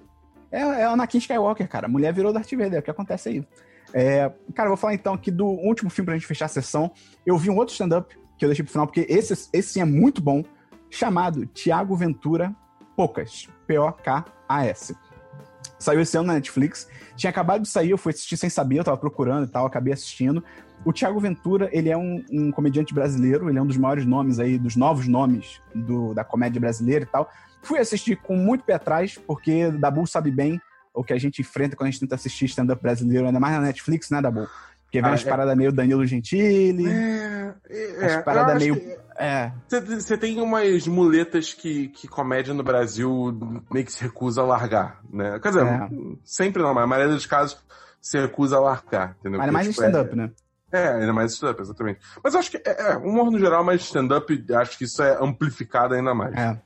É, é Anakin Skywalker, cara. A mulher virou Darth Vader, é o que acontece aí. É, cara, eu vou falar então aqui do último filme pra gente fechar a sessão. Eu vi um outro stand-up que eu deixei pro final, porque esse, esse sim é muito bom, chamado Tiago Ventura Poucas. P-O-K-A-S. Saiu esse ano na Netflix. Tinha acabado de sair, eu fui assistir sem saber, eu tava procurando e tal, acabei assistindo. O Tiago Ventura, ele é um, um comediante brasileiro, ele é um dos maiores nomes aí, dos novos nomes do- da comédia brasileira e tal. Fui assistir com muito pé atrás, porque Dabu sabe bem o que a gente enfrenta quando a gente tenta assistir stand-up brasileiro, ainda mais na Netflix, né, Dabu? Porque vem Ah, umas é. paradas meio Danilo Gentili, É, é, umas eu paradas meio. que É, Você tem umas muletas que, que comédia no Brasil meio que se recusa a largar, né? Quer dizer, É. sempre não, mas a maioria dos casos se recusa a largar, entendeu? ainda mais em Porque, tipo, stand-up, né? É, ainda mais stand-up, exatamente. Mas eu acho que, é, é, humor no geral, mas stand-up, acho que isso é amplificado ainda mais. É.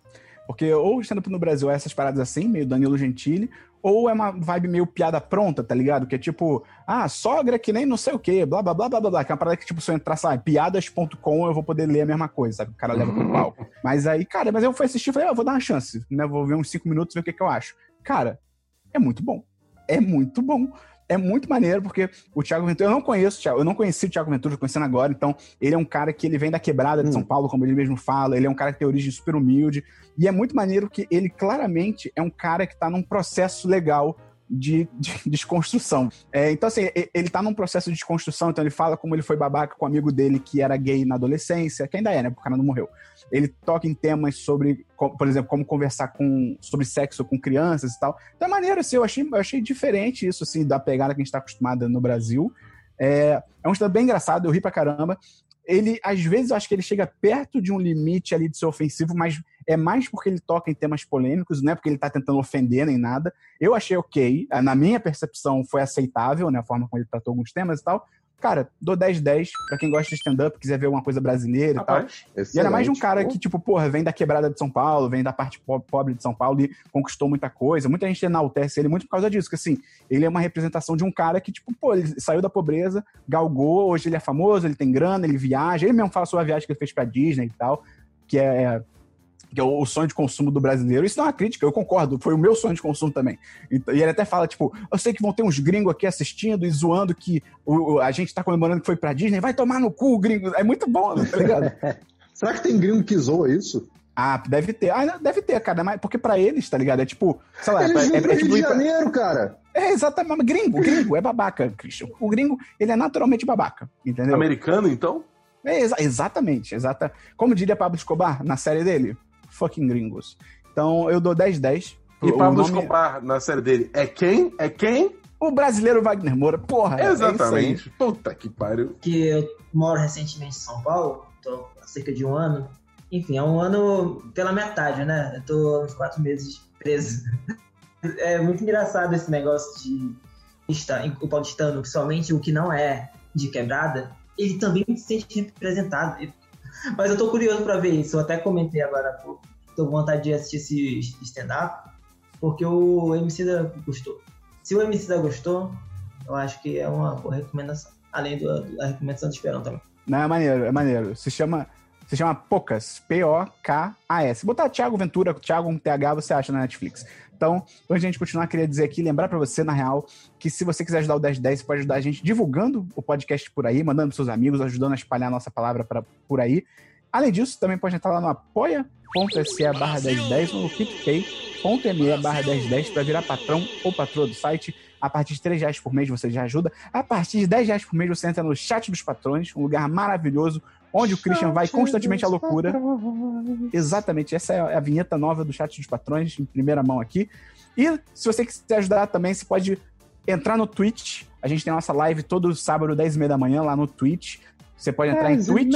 Porque ou stand-up no Brasil é essas paradas assim, meio Danilo Gentili, ou é uma vibe meio piada pronta, tá ligado? Que é tipo, ah, sogra que nem não sei o quê, blá blá blá blá blá. Que é uma parada que, tipo, se eu entrar, sabe, piadas.com, eu vou poder ler a mesma coisa, sabe? O cara leva pro palco. Mas aí, cara, mas eu fui assistir e falei, ah, eu vou dar uma chance, né? Vou ver uns cinco minutos e ver o que, que eu acho. Cara, é muito bom. É muito bom. É muito maneiro, porque o Thiago Ventura, eu não conheço o Thiago, eu não conheci o Thiago Ventura, conhecendo agora, então ele é um cara que ele vem da quebrada de Hum. São Paulo, como ele mesmo fala, ele é um cara que tem origem super humilde, e é muito maneiro que ele claramente é um cara que tá num processo legal de, de desconstrução. É, então, assim, ele tá num processo de desconstrução, então ele fala como ele foi babaca com um amigo dele que era gay na adolescência, que ainda é, né? Porque o cara não morreu. Ele toca em temas sobre, por exemplo, como conversar com, sobre sexo com crianças e tal. Então é maneiro, assim, eu achei, eu achei diferente isso, assim, da pegada que a gente tá acostumado no Brasil. É, é um stand bem engraçado, eu ri pra caramba. Ele, às vezes, eu acho que ele chega perto de um limite ali de ser ofensivo, mas é mais porque ele toca em temas polêmicos, não é porque ele tá tentando ofender nem nada. Eu achei ok, na minha percepção foi aceitável, né, a forma como ele tratou alguns temas e tal. Cara, dou 10-10 pra quem gosta de stand-up, quiser ver alguma coisa brasileira e tal. Rapaz, E era mais de um Excelente. cara que, tipo, porra, vem da quebrada de São Paulo, vem da parte po- pobre de São Paulo e conquistou muita coisa. Muita gente enaltece ele muito por causa disso, que assim, ele é uma representação de um cara que, tipo, pô, ele saiu da pobreza, galgou, hoje ele é famoso, ele tem grana, ele viaja, ele mesmo fala sobre a viagem que ele fez pra Disney e tal, que é, que é o sonho de consumo do brasileiro. Isso não é uma crítica, eu concordo, foi o meu sonho de consumo também. E ele até fala, tipo, eu sei que vão ter uns gringos aqui assistindo e zoando que a gente tá comemorando que foi pra Disney, vai tomar no cu, gringo. É muito bom, tá ligado? Será que tem gringo que zoa isso? Ah, deve ter. Ah, deve ter, cara. Mas porque pra eles, tá ligado? É tipo, sei lá, Eles é, vêm é, pro é Rio tipo. de ir pra- Janeiro, cara. É exatamente. Gringo, gringo, é babaca, Christian. O gringo, ele é naturalmente babaca, entendeu? americano, então? É, exa- exatamente, exata. Como diria Pablo Escobar na série dele, fucking gringos. Então eu dou 10-10. E Pablo nome- Escobar, na série dele, é quem? É quem? O brasileiro Wagner Moura, porra. é. Exatamente. Puta que pariu. que eu moro recentemente em São Paulo, tô há cerca de um ano. Enfim, é um ano pela metade, né? Eu tô uns quatro meses preso. É muito engraçado esse negócio de estar, o paulistano, principalmente o que não é de quebrada, ele também se sente representado. Mas eu tô curioso pra ver isso. Eu até comentei agora há pouco. Tô com vontade de assistir esse stand-up, porque o MC da gostou. Se o MC da gostou, eu acho que é uma boa recomendação. Além do- da recomendação do Esperão também. Não, é maneiro, é maneiro. Se chama, se chama Poucas, P-O-K-A-S. Botar Thiago Ventura, Thiago com TH, você acha na Netflix. Então, antes de a gente continuar, queria dizer aqui, lembrar pra você, na real, que se você quiser ajudar o 1010, você pode ajudar a gente divulgando o podcast por aí, mandando pros seus amigos, ajudando a espalhar a nossa palavra pra, por aí. Além disso, também pode entrar lá no apoia.se barra 1010 ou no picpay.me barra 1010 para virar patrão ou patroa do site. A partir de 3 reais por mês você já ajuda. A partir de 10 reais por mês você entra no chat dos patrões, um lugar maravilhoso, onde o Christian vai constantemente à loucura. Exatamente, essa é a vinheta nova do chat dos patrões, em primeira mão aqui. E se você quiser ajudar também, você pode entrar no Twitch. A gente tem a nossa live todo sábado, 10 e meia da manhã, lá no Twitch. Você pode entrar em Twitch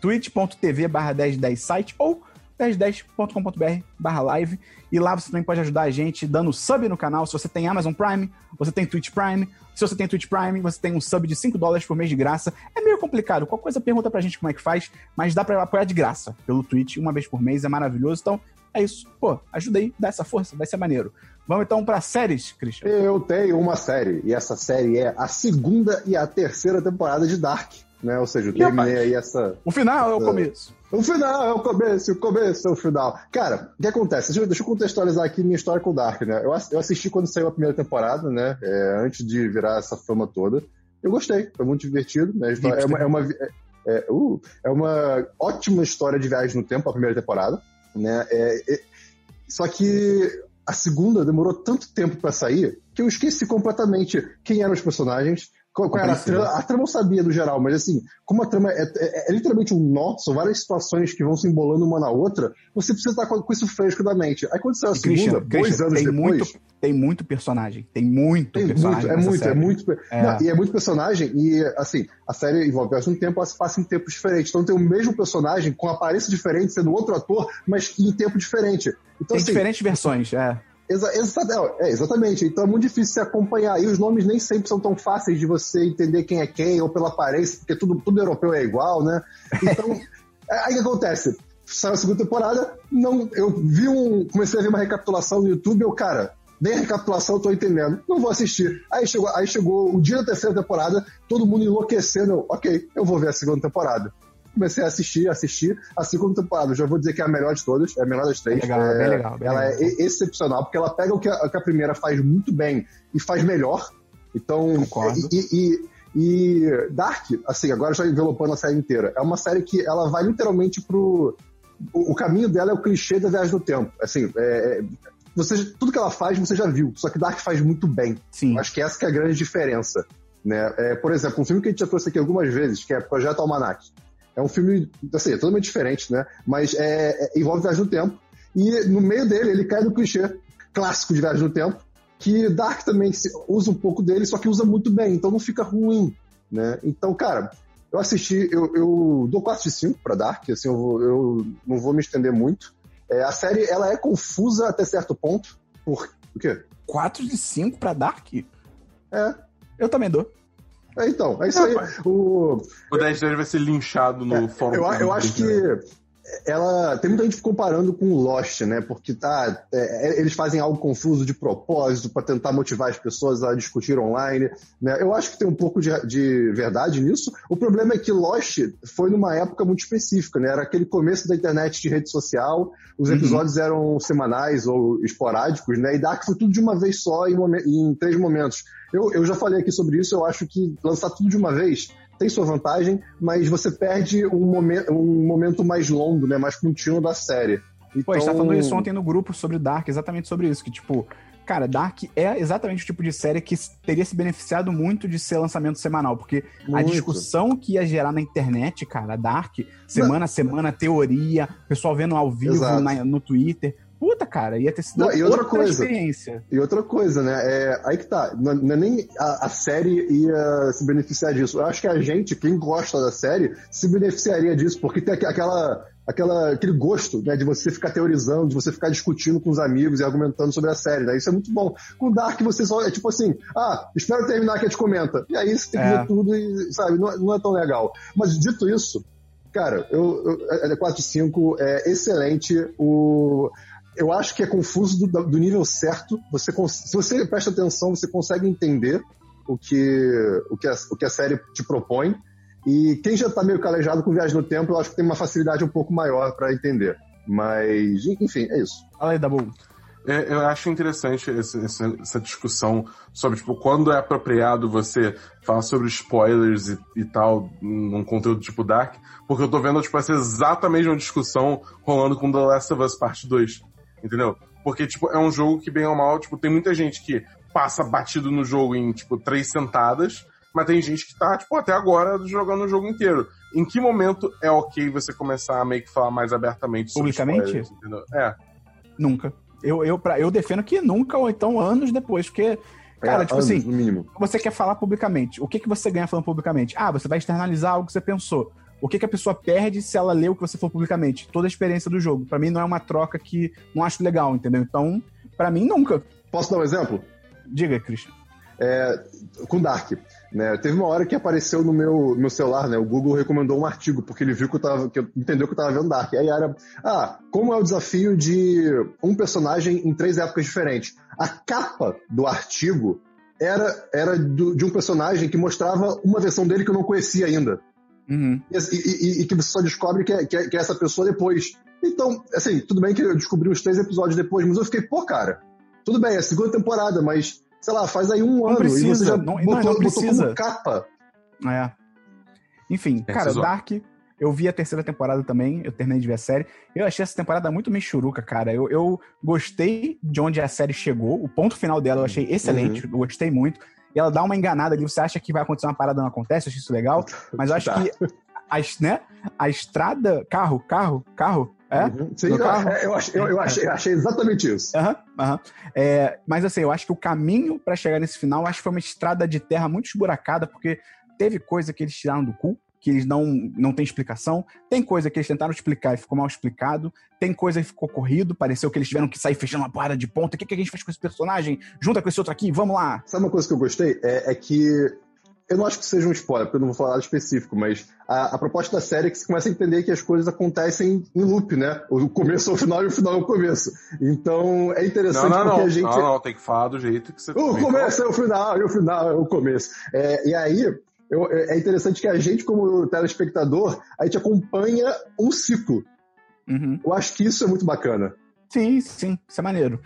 twitch.tv barra 1010 site ou 1010.com.br barra live. E lá você também pode ajudar a gente dando sub no canal. Se você tem Amazon Prime, você tem Twitch Prime. Se você tem Twitch Prime, você tem um sub de 5 dólares por mês de graça. É meio complicado. Qualquer coisa pergunta pra gente como é que faz, mas dá pra apoiar de graça pelo Twitch uma vez por mês. É maravilhoso. Então, é isso. Pô, ajuda aí, dá essa força, vai ser maneiro. Vamos então pra séries, Christian. Eu tenho uma série, e essa série é a segunda e a terceira temporada de Dark. Né? Ou seja, eu terminei aí essa. O final é o começo. O final é o começo, o começo é o final. Cara, o que acontece? Deixa eu, deixa eu contextualizar aqui minha história com o Dark, né? Eu, eu assisti quando saiu a primeira temporada, né? É, antes de virar essa fama toda. Eu gostei, foi muito divertido, né? História- É uma, é, uma, é, é, uh, é uma ótima história de viagem no tempo, a primeira temporada, né? É, é- só que a segunda demorou tanto tempo pra sair que eu esqueci completamente quem eram os personagens, qual, qual era a trama. A trama eu sabia do geral, mas assim, como a trama é, é- é literalmente um nó, são várias situações que vão se embolando uma na outra, você precisa estar com, com isso fresco da mente. Aí quando saiu a E, Christian, segunda, dois Christian, anos tem depois. muito, tem muito personagem. Tem muito Tem muito, personagem. é muito, é muito. É. Não, e é muito personagem, e assim, a série envolve no tempo, ela se passa em tempos diferentes. Então tem o mesmo personagem com aparência diferente, sendo outro ator, mas em tempo diferente. Então, Tem assim, diferentes versões, é. Exa é, exatamente. Então é muito difícil se acompanhar. E os nomes nem sempre são tão fáceis de você entender quem é quem, ou pela aparência, porque tudo, tudo europeu é igual, né? Então, é, aí que acontece? Saiu a segunda temporada, não, eu vi um. Comecei a ver uma recapitulação no YouTube, eu, cara, nem a recapitulação eu tô entendendo, não vou assistir. Aí chegou, aí chegou o dia da terceira temporada, todo mundo enlouquecendo, ok, eu vou ver a segunda temporada. Comecei a assistir, assistir. A segunda temporada, já vou dizer que é a melhor de todas, é a melhor das três. Legal, é, bem legal, bem ela legal. é e- excepcional, porque ela pega o que a, o que a primeira faz muito bem e faz melhor. Então, Concordo. e, e- e Dark, assim, agora já envelopando a série inteira, é uma série que ela vai literalmente pro. O, o caminho dela é o clichê da viagem no tempo. Assim, é, é, você, tudo que ela faz você já viu, só que Dark faz muito bem. Sim. Acho que essa que é a grande diferença. Né? É, por exemplo, um filme que a gente já trouxe aqui algumas vezes, que é Projeto Almanac. É um filme, assim, é totalmente diferente, né? Mas é, é- envolve viagem no tempo. E no meio dele, ele cai no clichê clássico de viagem no tempo, que Dark também usa um pouco dele, só que usa muito bem, então não fica ruim, né? Então, cara, eu assisti, eu, eu dou 4 de 5 pra Dark, assim, eu, vou- eu não vou me estender muito. É, a série, ela é confusa até certo ponto, por... O quê? 4 de 5 pra Dark? É, Eu também dou. É, então, é isso aí. O, O 10 10 vai ser linchado no fórum. eu, eu acho que ela tem muita gente comparando com Lost, né? Porque tá, é, eles fazem algo confuso de propósito para tentar motivar as pessoas a discutir online. Né? Eu acho que tem um pouco de, de verdade nisso. O problema é que Lost foi numa época muito específica, né? Era aquele começo da internet de rede social, os Uhum. episódios eram semanais ou esporádicos, né? E Dark foi tudo de uma vez só em, em três momentos. Eu, eu já falei aqui sobre isso, eu acho que lançar tudo de uma vez tem sua vantagem, mas você perde um, momen um momento mais longo, né? Mais contínuo da série. Então, Pô, a gente tá falando isso ontem no grupo sobre Dark, exatamente sobre isso, que tipo, cara, Dark é exatamente o tipo de série que teria se beneficiado muito de ser lançamento semanal, porque a Muito. discussão que ia gerar na internet, cara, Dark, semana a semana, teoria, pessoal vendo ao vivo na- no Twitter, puta, cara, ia ter sido Não, e outra outra coisa. experiência. E outra coisa, né? É, aí que tá. Não, não é nem a, a série ia se beneficiar disso. Eu acho que a gente, quem gosta da série, se beneficiaria disso, porque tem aqu- aquela, aquela, aquele gosto né, de você ficar teorizando, de você ficar discutindo com os amigos e argumentando sobre a série. Né? Isso é muito bom. Com Dark, você só é tipo assim: ah, espero terminar que a gente comenta. E aí você tem que É. ver tudo e, sabe, não, é- não é tão legal. Mas dito isso, cara, eu, eu, é 4 de 5, é excelente. O, eu acho que é confuso do, do nível certo. Você, se você presta atenção, você consegue entender o que, o que, a, o que a série te propõe. E quem já tá meio calejado com Viagem no Tempo, eu acho que tem uma facilidade um pouco maior para entender. Mas, enfim, é isso. Fala aí, Dabu. É, eu acho interessante essa discussão sobre tipo, quando é apropriado você falar sobre spoilers e, e tal num conteúdo tipo Dark, porque eu tô vendo tipo, essa exata mesma discussão rolando com The Last of Us Parte 2. Entendeu? Porque, tipo, é um jogo que, bem ou mal, tipo, tem muita gente que passa batido no jogo em, tipo, três sentadas, mas tem gente que tá, tipo, até agora jogando o jogo inteiro. Em que momento é ok você começar a meio que falar mais abertamente sobre Publicamente? spoilers, entendeu? É. Nunca. Eu, eu, pra- eu defendo que nunca, ou então anos depois, porque, cara, É, tipo anos, assim, você quer falar publicamente. O que, que você ganha falando publicamente? Ah, você vai externalizar algo que você pensou. O que, que a pessoa perde se ela lê o que você falou publicamente? Toda a experiência do jogo. Pra mim não é uma troca que não acho legal, entendeu? Então, pra mim nunca. Posso dar um exemplo? Diga, Christian. com Dark. Né? Teve uma hora que apareceu no meu, meu celular, né? O Google recomendou um artigo, porque ele viu que eu tava. que eu entendeu que eu tava vendo Dark. Aí era. Ah, como é o desafio de um personagem em três épocas diferentes? A capa do artigo era, era do- de um personagem que mostrava uma versão dele que eu não conhecia ainda. Uhum. E, e- e- e que você só descobre que é, que é- que é essa pessoa depois. Então, assim, tudo bem que eu descobri os três episódios depois, mas eu fiquei, pô, cara, tudo bem, é a segunda temporada, mas, sei lá, faz aí um ano e precisa, você já não- não, botou, não botou precisa. como capa. É. Enfim, É, cara. Dark, eu vi a terceira temporada também, eu terminei de ver a série. Eu achei essa temporada muito michuruca, cara. Eu, eu gostei de onde a série chegou, o ponto final dela eu achei excelente, eu gostei muito. E ela dá uma enganada ali, você acha que vai acontecer uma parada, não acontece, eu achei isso legal. Mas eu acho Tá. que a, né, a estrada. Carro, carro, carro. É? Uhum. Sim, eu, carro? eu, achei, eu, eu achei, achei exatamente isso. Aham, aham. É, mas assim, eu acho que o caminho pra chegar nesse final, eu acho que foi uma estrada de terra muito esburacada, porque teve coisa que eles tiraram do cu, que eles não, não tem explicação. Tem coisa que eles tentaram explicar e ficou mal explicado. Tem coisa que ficou corrido, pareceu que eles tiveram que sair fechando uma porrada de ponta. O que, que a gente faz com esse personagem? Junta com esse outro aqui, vamos lá. Sabe uma coisa que eu gostei? É, é que. Eu não acho que seja um spoiler, porque eu não vou falar nada específico, mas a, a proposta da série é que você começa a entender que as coisas acontecem em loop, né? O começo é o final e o final é o começo. Então é Não, interessante não, porque não. a gente. Não, não, tem que falar do jeito que você O começo é o final, e o final é o começo. É, e aí, eu- é interessante que a gente, como telespectador, a gente acompanha um ciclo. Uhum. Eu acho que isso é muito bacana. Sim, sim, isso é maneiro.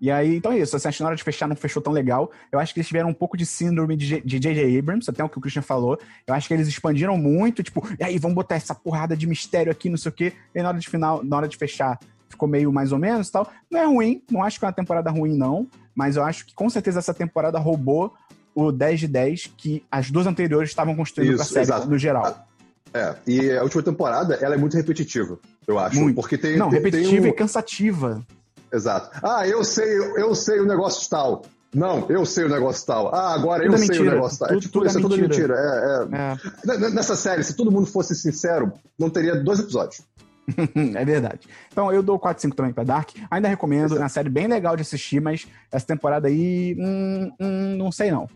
E aí, então é isso. Assim, acho que na hora de fechar não fechou tão legal. Eu acho que eles tiveram um pouco de síndrome de J.J. Abrams, até o que o Christian falou. Eu acho que eles expandiram muito, tipo, e aí, vamos botar essa porrada de mistério aqui, não sei o quê. E na hora de final, na hora de fechar, ficou meio mais ou menos e tal. Não é ruim, não acho que é uma temporada ruim, não. Mas eu acho que com certeza essa temporada roubou o 10 de 10 que as duas anteriores estavam construindo pra Isso, série, exato. no geral. É, e a última temporada, ela é muito repetitiva, eu acho. Muito. Porque tem. não, tem- repetitiva tem um- e cansativa. Exato. Ah, eu sei, eu sei o negócio tal. Não, eu sei o negócio tal. Ah, agora Tudo eu é sei o negócio tal. Tudo- é, tipo, tudo é isso é tudo mentira. É, é. É. Nessa série, se todo mundo fosse sincero, não teria dois episódios. é verdade. Então eu dou 4 5 também pra Dark. Ainda recomendo, é uma série bem legal de assistir, mas essa temporada aí, hum, hum, não sei não.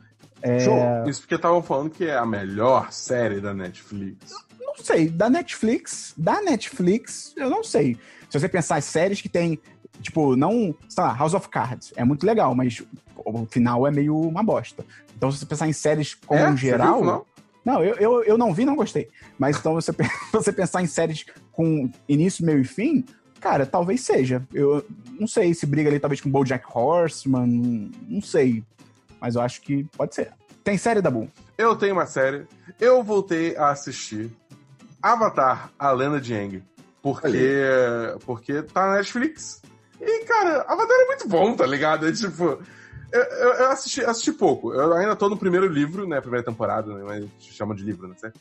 É, Show. Isso porque estavam falando que é a melhor série da Netflix. não sei, da Netflix, da Netflix, eu não sei. Se você pensar em séries que tem, tipo, não, sei lá, House of Cards, é muito legal, mas o final é meio uma bosta. Então se você pensar em séries como É? geral, viu, não? Não, eu, eu, eu não vi, não gostei. Mas então você, você pensar em séries com início, meio e fim, cara, talvez seja. Eu não sei se briga ali talvez com BoJack Horseman, não sei. Mas eu acho que pode ser. Tem série da Boom? Eu tenho uma série. Eu voltei a assistir Avatar, a Lenda de Aang. Porque, porque tá na Netflix. E, cara, Avatar é muito bom, tá ligado? É tipo. Eu, eu, eu assisti, assisti pouco. Eu ainda tô no primeiro livro, né? Primeira temporada, né? Mas chama de livro, não sei.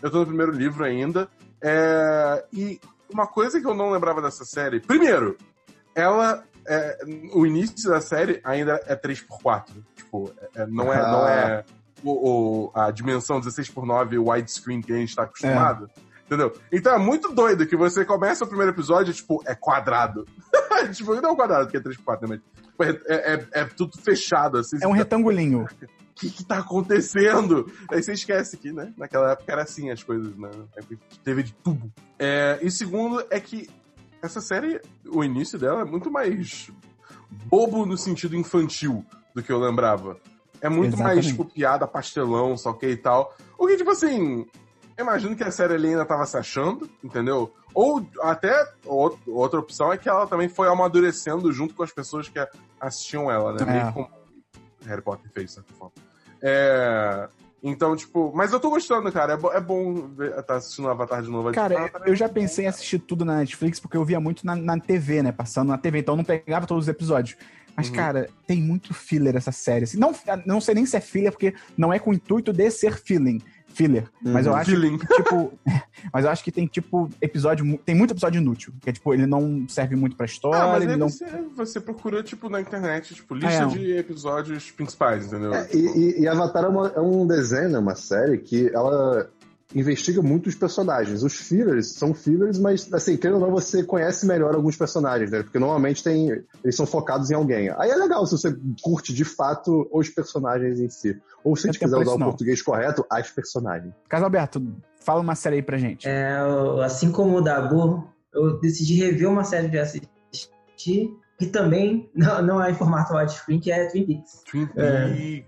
Eu tô no primeiro livro ainda. É, e uma coisa que eu não lembrava dessa série. Primeiro, ela. É, o início da série ainda é 3x4. Tipo, é, não é, ah. não é o, o, a dimensão 16x9 widescreen que a gente tá acostumado. É. Entendeu? Então é muito doido que você começa o primeiro episódio, tipo, é quadrado. tipo, não é um quadrado, que é 3x4, né? Mas tipo, é, é, é, tudo fechado, assim. É um retangulinho. O que, que tá acontecendo? Aí você esquece que, né? Naquela época era assim as coisas, né? Teve de tudo. É, e segundo é que essa série, o início dela é muito mais bobo no sentido infantil do que eu lembrava. É muito Exatamente. mais, tipo, piada, pastelão, só que e tal. O que, tipo assim, imagino que a série ali ainda tava se achando, entendeu? Ou até outra opção é que ela também foi amadurecendo junto com as pessoas que assistiam ela, né? É. Meio como Harry Potter fez, de certa forma. É... Então, tipo, mas eu tô gostando, cara. É, bo é bom estar tá assistindo o Avatar de novo. Cara, ah, eu já pensei em assistir tudo na Netflix porque eu via muito na, na TV, né? Passando na TV, então eu não pegava todos os episódios. Mas, uhum. cara, tem muito filler essa série. Assim, não, não sei nem se é filler, porque não é com o intuito de ser feeling filler. Uhum. Mas eu acho Feeling. que, tipo. mas eu acho que tem, tipo, episódio. Tem muito episódio inútil. Que é, tipo, ele não serve muito pra história. Ah, mas ele não... você, você procura, tipo, na internet, tipo, lista é, de episódios principais, entendeu? É, e, e, Avatar é, uma, é um desenho, é uma série que ela investiga muito os personagens. Os fillers são fillers, mas, assim, querendo ou não, você conhece melhor alguns personagens, né? Porque normalmente tem, eles são focados em alguém. Aí é legal se você curte de fato os personagens em si. Ou se a gente quiser usar o português correto, as personagens. Caso Alberto, fala uma série aí pra gente. É, assim como o Dabu, eu decidi rever uma série de assistir que também não, não é em formato widescreen, que é Twin Peaks. Twin Peaks. É,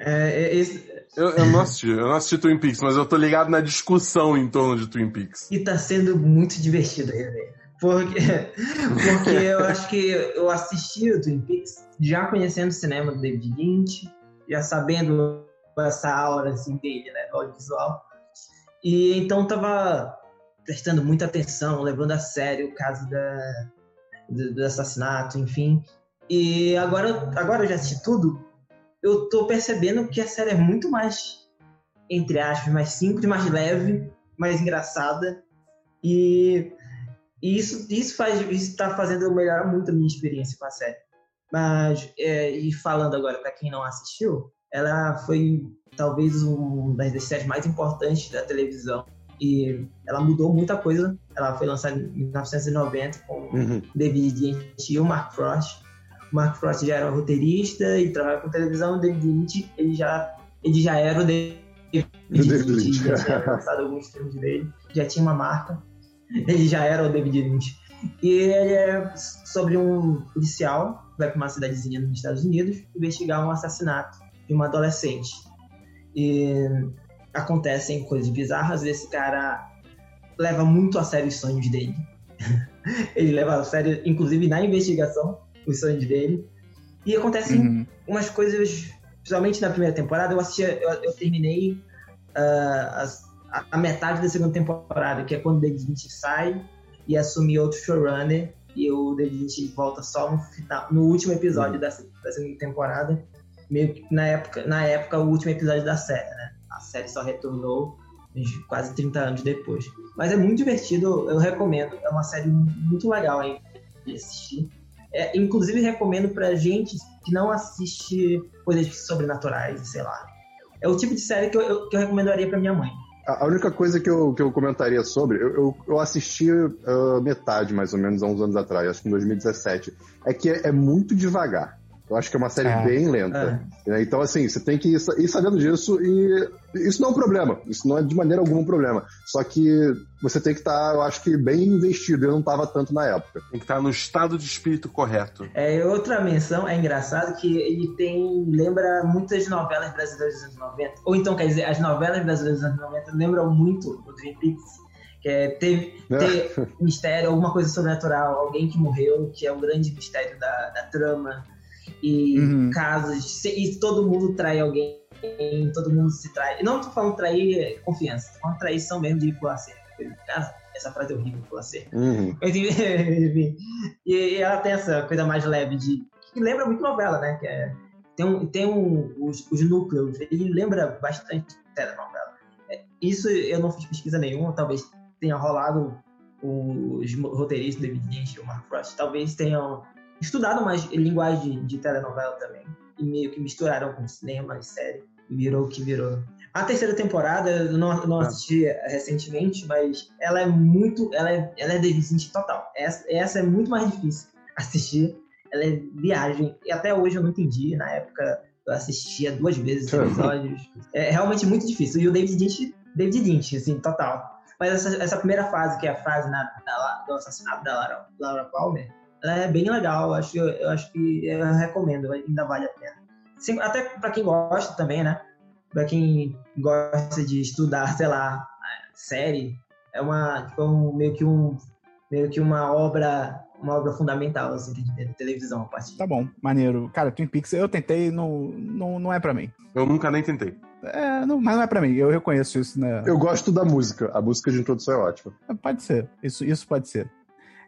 é, é, esse... eu, eu, não assisti, eu não assisti Twin Peaks, mas eu tô ligado na discussão em torno de Twin Peaks. E tá sendo muito divertido rever. Porque, porque eu acho que eu assisti o Twin Peaks já conhecendo o cinema do David Lynch, já sabendo essa aura assim, dele, né, audiovisual. E então tava prestando muita atenção, levando a sério o caso da, do, do assassinato, enfim. E agora, agora eu já assisti tudo, eu tô percebendo que a série é muito mais, entre aspas, mais simples, mais leve, mais engraçada. E, e isso, isso, faz, isso tá fazendo eu melhorar muito a minha experiência com a série. Mas, é, e falando agora para quem não assistiu, ela foi talvez uma das séries mais importantes da televisão. E ela mudou muita coisa. Ela foi lançada em 1990 com uhum. David Lynch e o Mark Frost. Mark Frost já era roteirista e trabalha com televisão, o David Lynch, ele já, ele já era o David, David Lynch, já tinha lançado alguns filmes dele, já tinha uma marca, ele já era o David Lynch. E ele é sobre um policial que vai para uma cidadezinha nos Estados Unidos investigar um assassinato de uma adolescente. E acontecem coisas bizarras, esse cara leva muito a sério os sonhos dele. ele leva a sério, inclusive na investigação, os sonhos dele. E acontecem uhum. umas coisas, principalmente na primeira temporada, eu assisti, eu, eu terminei uh, a, a, metade da segunda temporada, que é quando o David Lynch sai e assume outro showrunner, e o David Lynch volta só no, final, no último episódio uhum. da, da segunda temporada, meio que na época, na época o último episódio da série, né? A série só retornou quase 30 anos depois. Mas é muito divertido, eu recomendo. É uma série muito legal aí de assistir. É, inclusive, recomendo pra gente que não assiste coisas sobrenaturais, sei lá. É o tipo de série que eu, que eu recomendaria pra minha mãe. A única coisa que eu, que eu comentaria sobre, eu, eu, eu assisti uh, metade, mais ou menos, há uns anos atrás, acho que em 2017, é que é, é muito devagar. Eu acho que é uma série é. bem lenta. É. Né? Então, assim, você tem que ir sabendo disso e isso não é um problema. Isso não é de maneira alguma um problema. Só que você tem que estar, tá, eu acho que, bem investido. Eu não estava tanto na época. Tem que estar tá no estado de espírito correto. É, outra menção, é engraçado que ele tem. lembra muitas novelas brasileiras dos anos 90. Ou então, quer dizer, as novelas brasileiras dos anos 90 lembram muito o Dream Peaks. Que é ter, ter mistério, alguma coisa sobrenatural, alguém que morreu, que é o grande mistério da, da trama e uhum. casos, e todo mundo trai alguém, todo mundo se trai. Não tô falando trair confiança, tô falando traição mesmo de pular cerca. Cara, essa frase é horrível, pular cerca. Uhum. Enfim, e ela tem essa coisa mais leve de. que lembra muito novela, né? Que é, tem um, tem um, os, os núcleos, ele lembra bastante telenovela. É, isso eu não fiz pesquisa nenhuma, talvez tenha rolado os roteiristas, David Lynch e o Mark Frost, talvez tenham estudado mais linguagem de telenovela também. E meio que misturaram com cinema e série. E virou o que virou. A terceira temporada, eu não, não assisti recentemente, mas ela é muito. Ela é, ela é deficiente total. Essa, essa é muito mais difícil assistir. Ela é viagem. E até hoje eu não entendi. Na época eu assistia duas vezes os episódios. É realmente muito difícil. E o David Lynch, David Lynch, assim, total. Mas essa, essa primeira fase, que é a fase na, da, do assassinato da Laura, Laura Palmer, é bem legal. Eu acho, eu acho que eu recomendo, ainda vale a pena. Sim, até para quem gosta também, né? Para quem gosta de estudar, sei lá, série, é uma tipo, um, meio que um meio que uma obra uma obra fundamental assim de televisão a partir. Tá bom, maneiro. Cara, Twin Peaks eu tentei, não não, não é para mim. Eu nunca nem tentei. É, não, mas não é pra mim, eu reconheço isso, né? Eu gosto da música, a música de introdução é ótima. Pode ser, isso, isso pode ser.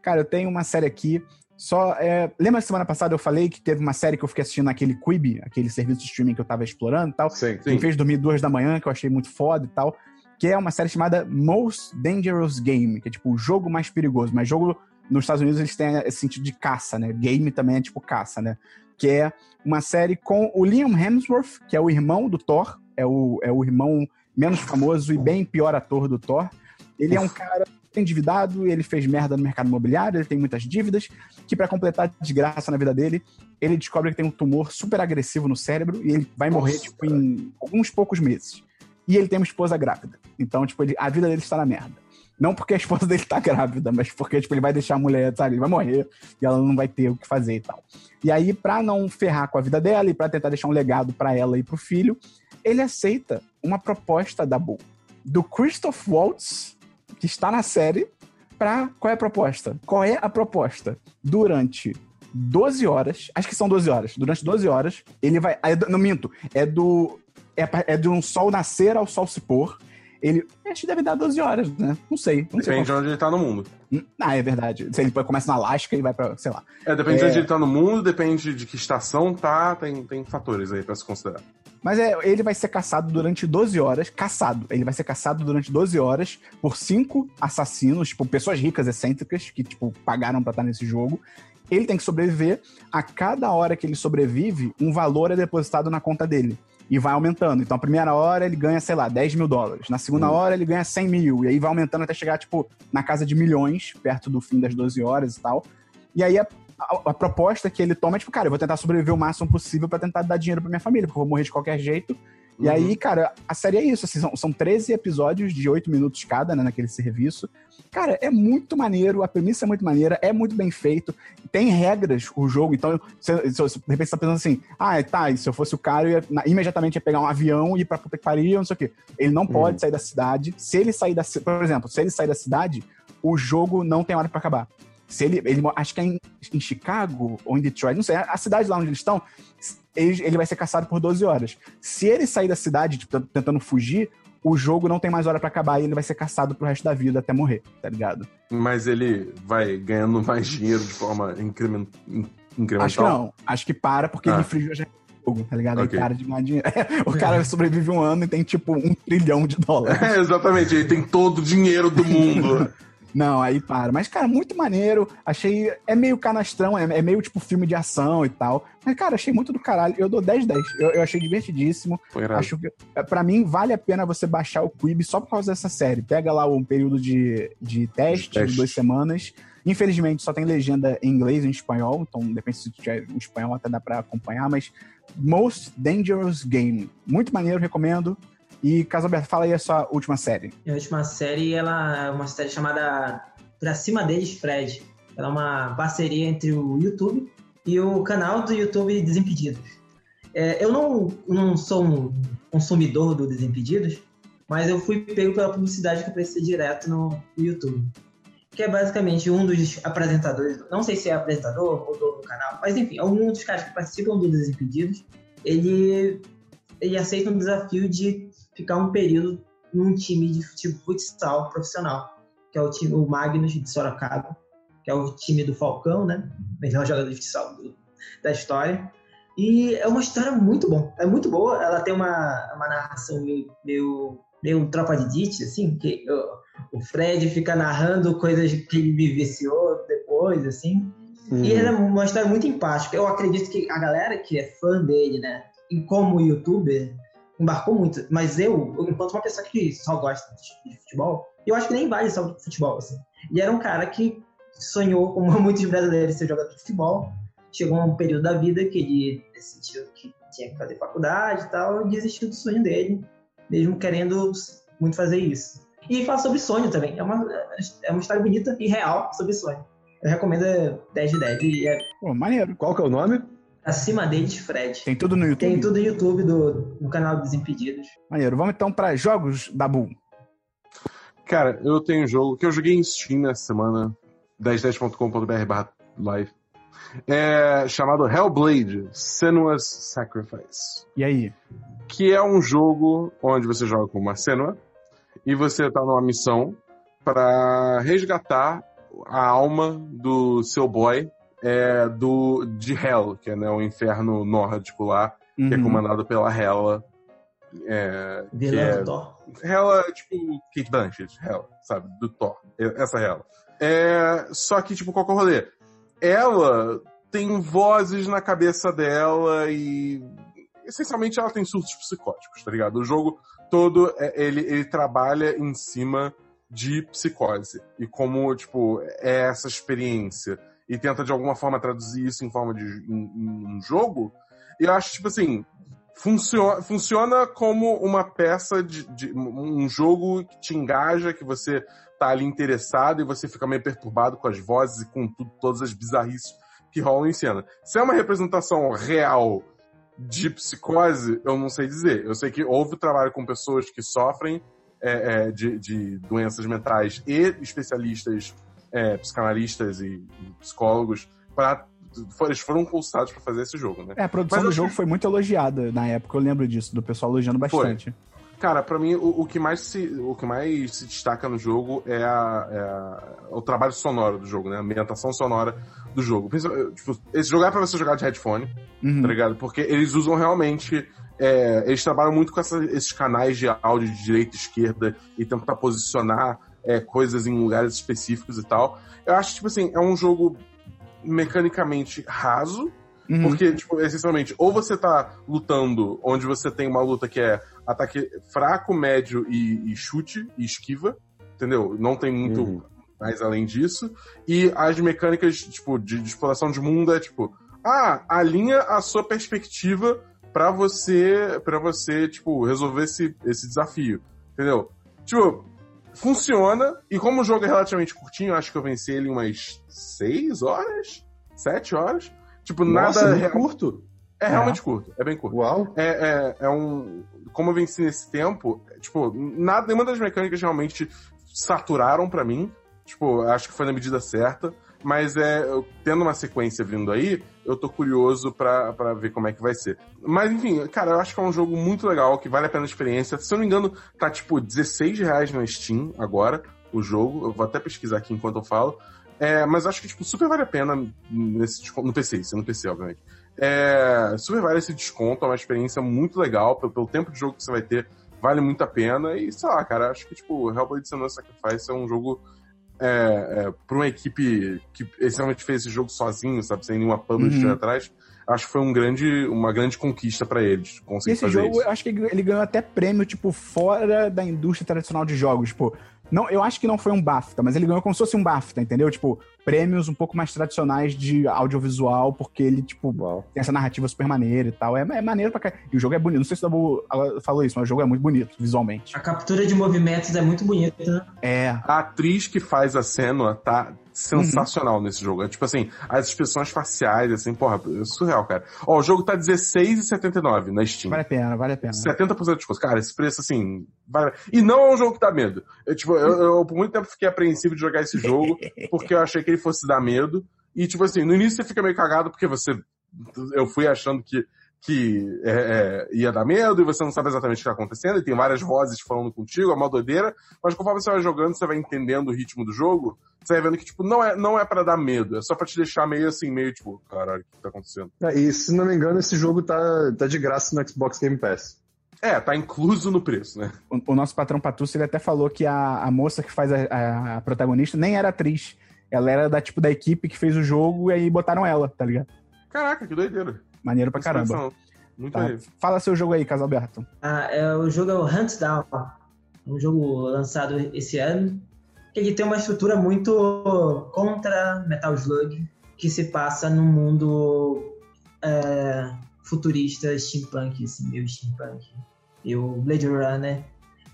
Cara, eu tenho uma série aqui só, é, lembra semana passada eu falei que teve uma série que eu fiquei assistindo naquele Quibi, aquele serviço de streaming que eu tava explorando e tal. Sim, sim. Me fez dormir duas da manhã, que eu achei muito foda e tal. Que é uma série chamada Most Dangerous Game, que é tipo o jogo mais perigoso. Mas jogo nos Estados Unidos eles têm esse sentido de caça, né? Game também é tipo caça, né? Que é uma série com o Liam Hemsworth, que é o irmão do Thor, é o, é o irmão menos famoso e bem pior ator do Thor. Ele é um cara endividado, ele fez merda no mercado imobiliário, ele tem muitas dívidas, que para completar a desgraça na vida dele, ele descobre que tem um tumor super agressivo no cérebro e ele vai morrer, Nossa, tipo, em alguns poucos meses. E ele tem uma esposa grávida. Então, tipo, ele, a vida dele está na merda. Não porque a esposa dele tá grávida, mas porque, tipo, ele vai deixar a mulher, sabe? Ele vai morrer e ela não vai ter o que fazer e tal. E aí, pra não ferrar com a vida dela e pra tentar deixar um legado para ela e pro filho, ele aceita uma proposta da Bull. Do Christoph Waltz, que está na série, para qual é a proposta? Qual é a proposta? Durante 12 horas, acho que são 12 horas, durante 12 horas, ele vai. É não minto, é do. É, é de um sol nascer ao sol se pôr. Ele. Acho que deve dar 12 horas, né? Não sei. Não depende sei de onde ele tá no mundo. Hum, ah, é verdade. Se ele começa na Alasca e vai pra, sei lá. É, depende é... de onde ele tá no mundo, depende de que estação tá, tem, tem fatores aí pra se considerar. Mas é, ele vai ser caçado durante 12 horas. Caçado. Ele vai ser caçado durante 12 horas por cinco assassinos, tipo, pessoas ricas, excêntricas, que, tipo, pagaram pra estar nesse jogo. Ele tem que sobreviver. A cada hora que ele sobrevive, um valor é depositado na conta dele. E vai aumentando. Então, a primeira hora ele ganha, sei lá, 10 mil dólares. Na segunda uhum. hora ele ganha 100 mil. E aí vai aumentando até chegar, tipo, na casa de milhões, perto do fim das 12 horas e tal. E aí, a a, proposta que ele toma é, tipo, cara, eu vou tentar sobreviver o máximo possível para tentar dar dinheiro pra minha família, porque eu vou morrer de qualquer jeito. Uhum. E aí, cara, a série é isso, assim, são, são 13 episódios de 8 minutos cada, né, naquele serviço. Cara, é muito maneiro, a premissa é muito maneira, é muito bem feito, tem regras o jogo, então, se de repente você tá pensando assim, ah, tá, e se eu fosse o cara, eu ia, na, imediatamente ia pegar um avião e ir pra puta que pariu, não sei o quê. Ele não pode uhum. sair da cidade, se ele sair da por exemplo, se ele sair da cidade, o jogo não tem hora para acabar. Se ele, ele acho que é em, em, Chicago ou em Detroit, não sei, a cidade lá onde eles estão, ele, ele vai ser caçado por 12 horas. Se ele sair da cidade, tipo, tentando fugir, o jogo não tem mais hora para acabar e ele vai ser caçado pro resto da vida até morrer, tá ligado? Mas ele vai ganhando mais dinheiro de forma incremental? Acho que não. Acho que para porque ah. ele frigiu já jogo, tá ligado? Okay. Aí para de ganhar dinheiro. o cara sobrevive um ano e tem tipo um trilhão de dólares. É, exatamente, ele tem todo o dinheiro do mundo. Não, aí para. Mas, cara, muito maneiro. Achei. É meio canastrão, é, é, meio tipo filme de ação e tal. Mas, cara, achei muito do caralho. Eu dou 10 10. Eu, eu achei divertidíssimo. Foi Acho que, é, pra mim, vale a pena você baixar o Quibi só por causa dessa série. Pega lá um período de, de teste, teste. de duas semanas. Infelizmente, só tem legenda em inglês e em espanhol. Então, depende se tiver o espanhol, até dá pra acompanhar. Mas Most Dangerous Game. Muito maneiro, recomendo. E, Caso Aberto, fala aí a sua última série. A última série, ela é uma série chamada Pra Cima Deles, Fred. Ela é uma parceria entre o YouTube e o canal do YouTube Desimpedidos. É, eu não, não sou um consumidor do Desimpedidos, mas eu fui pego pela publicidade que aparecia direto no YouTube. Que é basicamente um dos apresentadores, não sei se é apresentador ou do canal, mas enfim, é um dos caras que participam do Desimpedidos. Ele, ele aceita um desafio de ficar um período num time de futebol futsal profissional, que é o time o Magnus de Sorocaba, que é o time do Falcão, né? Melhor jogador de futsal do, da história. E é uma história muito bom, é muito boa. Ela tem uma, uma narração meio, meio, meio tropa de Dite, assim, que o Fred fica narrando coisas que ele vivenciou depois, assim. Hum. E ele é uma história muito empática. Eu acredito que a galera que é fã dele, né, e como youtuber, embarcou muito. Mas eu, enquanto uma pessoa que só gosta de futebol, eu acho que nem vale só de futebol, assim. Ele era um cara que sonhou, como muitos brasileiros, ser jogador de futebol. Chegou um período da vida que ele decidiu que tinha que fazer faculdade e tal, e desistiu do sonho dele, mesmo querendo muito fazer isso. E fala sobre sonho também. É uma, é uma história bonita e real sobre sonho. Eu recomendo 10 de 10. E é... Pô, maneiro. Qual que é o nome? Acima deles, Fred. Tem tudo no YouTube? Tem tudo no YouTube, do, no canal dos Impedidos. Maneiro. Vamos então para jogos da Bull. Cara, eu tenho um jogo que eu joguei em Steam nessa semana, 1010.com.br live, é chamado Hellblade Senua's Sacrifice. E aí? Que é um jogo onde você joga com uma Senua e você tá numa missão para resgatar a alma do seu boy é, do, de Hell, que é né, o inferno nórdico lá, uhum. que é uhum. comandado pela Hela. É, Vilã é, do Thor. Hela, tipo, Kate Blanchett, Hela, sabe? Do Thor. Essa Hela. É, só que, tipo, qual que é o rolê? Ela tem vozes na cabeça dela e essencialmente ela tem surtos psicóticos, tá ligado? O jogo todo, é, ele, ele trabalha em cima de psicose e como, tipo, é essa experiência e tenta de alguma forma traduzir isso em forma de em, em um jogo. Eu acho, tipo assim, funciona, funciona como uma peça de, de, um jogo que te engaja, que você tá ali interessado e você fica meio perturbado com as vozes e com tudo, todas as bizarrices que rolam em cena. Se é uma representação real de psicose, eu não sei dizer. Eu sei que houve trabalho com pessoas que sofrem é, é, de, de, doenças mentais e especialistas, é, psicanalistas e, e psicólogos, para eles foram consultados para fazer esse jogo, né? É, a produção Mas do jogo foi muito elogiada na época, eu lembro disso, do pessoal elogiando bastante. Foi. Cara, para mim o, o, que mais se, o que mais se destaca no jogo é, a, é a, o trabalho sonoro do jogo, né? A ambientação sonora do jogo. Tipo, esse jogo é pra você jogar de headphone, uhum. tá ligado? Porque eles usam realmente. É, eles trabalham muito com essa, esses canais de áudio de direita e esquerda e tentar posicionar é, coisas em lugares específicos e tal. Eu acho, tipo assim, é um jogo mecanicamente raso, Uhum. Porque, tipo, essencialmente, ou você tá lutando onde você tem uma luta que é ataque fraco, médio e, e chute e esquiva, entendeu? Não tem muito uhum. mais além disso. E as mecânicas, tipo, de, de exploração de mundo é tipo, ah, alinha a sua perspectiva para você, para você, tipo, resolver esse, esse desafio, entendeu? Tipo, funciona, e como o jogo é relativamente curtinho, acho que eu venci ele em umas 6 horas, 7 horas, Tipo, Nossa, nada. É curto? É, é realmente curto, é bem curto. Uau! É, é, é um. Como eu venci nesse tempo, tipo, nada, nenhuma das mecânicas realmente saturaram para mim. Tipo, acho que foi na medida certa. Mas é, tendo uma sequência vindo aí, eu tô curioso pra ver como é que vai ser. Mas enfim, cara, eu acho que é um jogo muito legal, que vale a pena a experiência. Se eu não me engano, tá tipo 16 reais na Steam agora, o jogo. Eu vou até pesquisar aqui enquanto eu falo. É, mas acho que, tipo, super vale a pena nesse no PC, isso é no PC, obviamente. É, super vale esse desconto, é uma experiência muito legal, pelo, pelo, tempo de jogo que você vai ter, vale muito a pena. E, sei lá, cara, acho que, tipo, Hellblade Senua Sacrifice é um jogo é, é, para uma equipe que essencialmente fez esse jogo sozinho, sabe, sem nenhuma publisher uhum. atrás, acho que foi um grande, uma grande conquista para eles. Conseguir esse jogo, isso. acho que ele ganhou até prêmio, tipo, fora da indústria tradicional de jogos. Tipo, não, eu acho que não foi um BAFTA, mas ele ganhou como se fosse um BAFTA, entendeu? Tipo, prêmios um pouco mais tradicionais de audiovisual, porque ele, tipo, Uau. tem essa narrativa super maneira e tal. É, é maneiro pra caralho. E o jogo é bonito. Não sei se o Dabu falou isso, mas o jogo é muito bonito, visualmente. A captura de movimentos é muito bonita, né? É. A atriz que faz a cena tá sensacional uhum. nesse jogo. É tipo assim, as expressões faciais, assim, porra, é surreal, cara. Ó, o jogo tá R$16,79 na Steam. Vale a pena, vale a pena. 70% de desconto. Cara, esse preço, assim, vale... E não é um jogo que dá medo. Eu, tipo, eu, eu, por muito tempo fiquei apreensivo de jogar esse jogo, porque eu achei que ele fosse dar medo. E, tipo assim, no início você fica meio cagado, porque você... Eu fui achando que que é, é, ia dar medo e você não sabe exatamente o que está acontecendo, e tem várias vozes falando contigo, é uma doideira, mas conforme você vai jogando, você vai entendendo o ritmo do jogo, você vai vendo que, tipo, não é, não é para dar medo, é só para te deixar meio assim, meio tipo, caralho, o que tá acontecendo? É, e se não me engano, esse jogo tá, tá de graça no Xbox Game Pass. É, tá incluso no preço, né? O, o nosso patrão Patucci, ele até falou que a, a moça que faz a, a, a protagonista nem era atriz. Ela era da tipo da equipe que fez o jogo e aí botaram ela, tá ligado? Caraca, que doideira. Maneiro pra caramba. Muito Tá. Fala seu jogo aí, Casalberto. Ah, é, o jogo é o Hunt Down, um jogo lançado esse ano, que ele tem uma estrutura muito contra Metal Slug, que se passa num mundo é, futurista, steampunk, assim, meio steampunk, e o Blade Runner.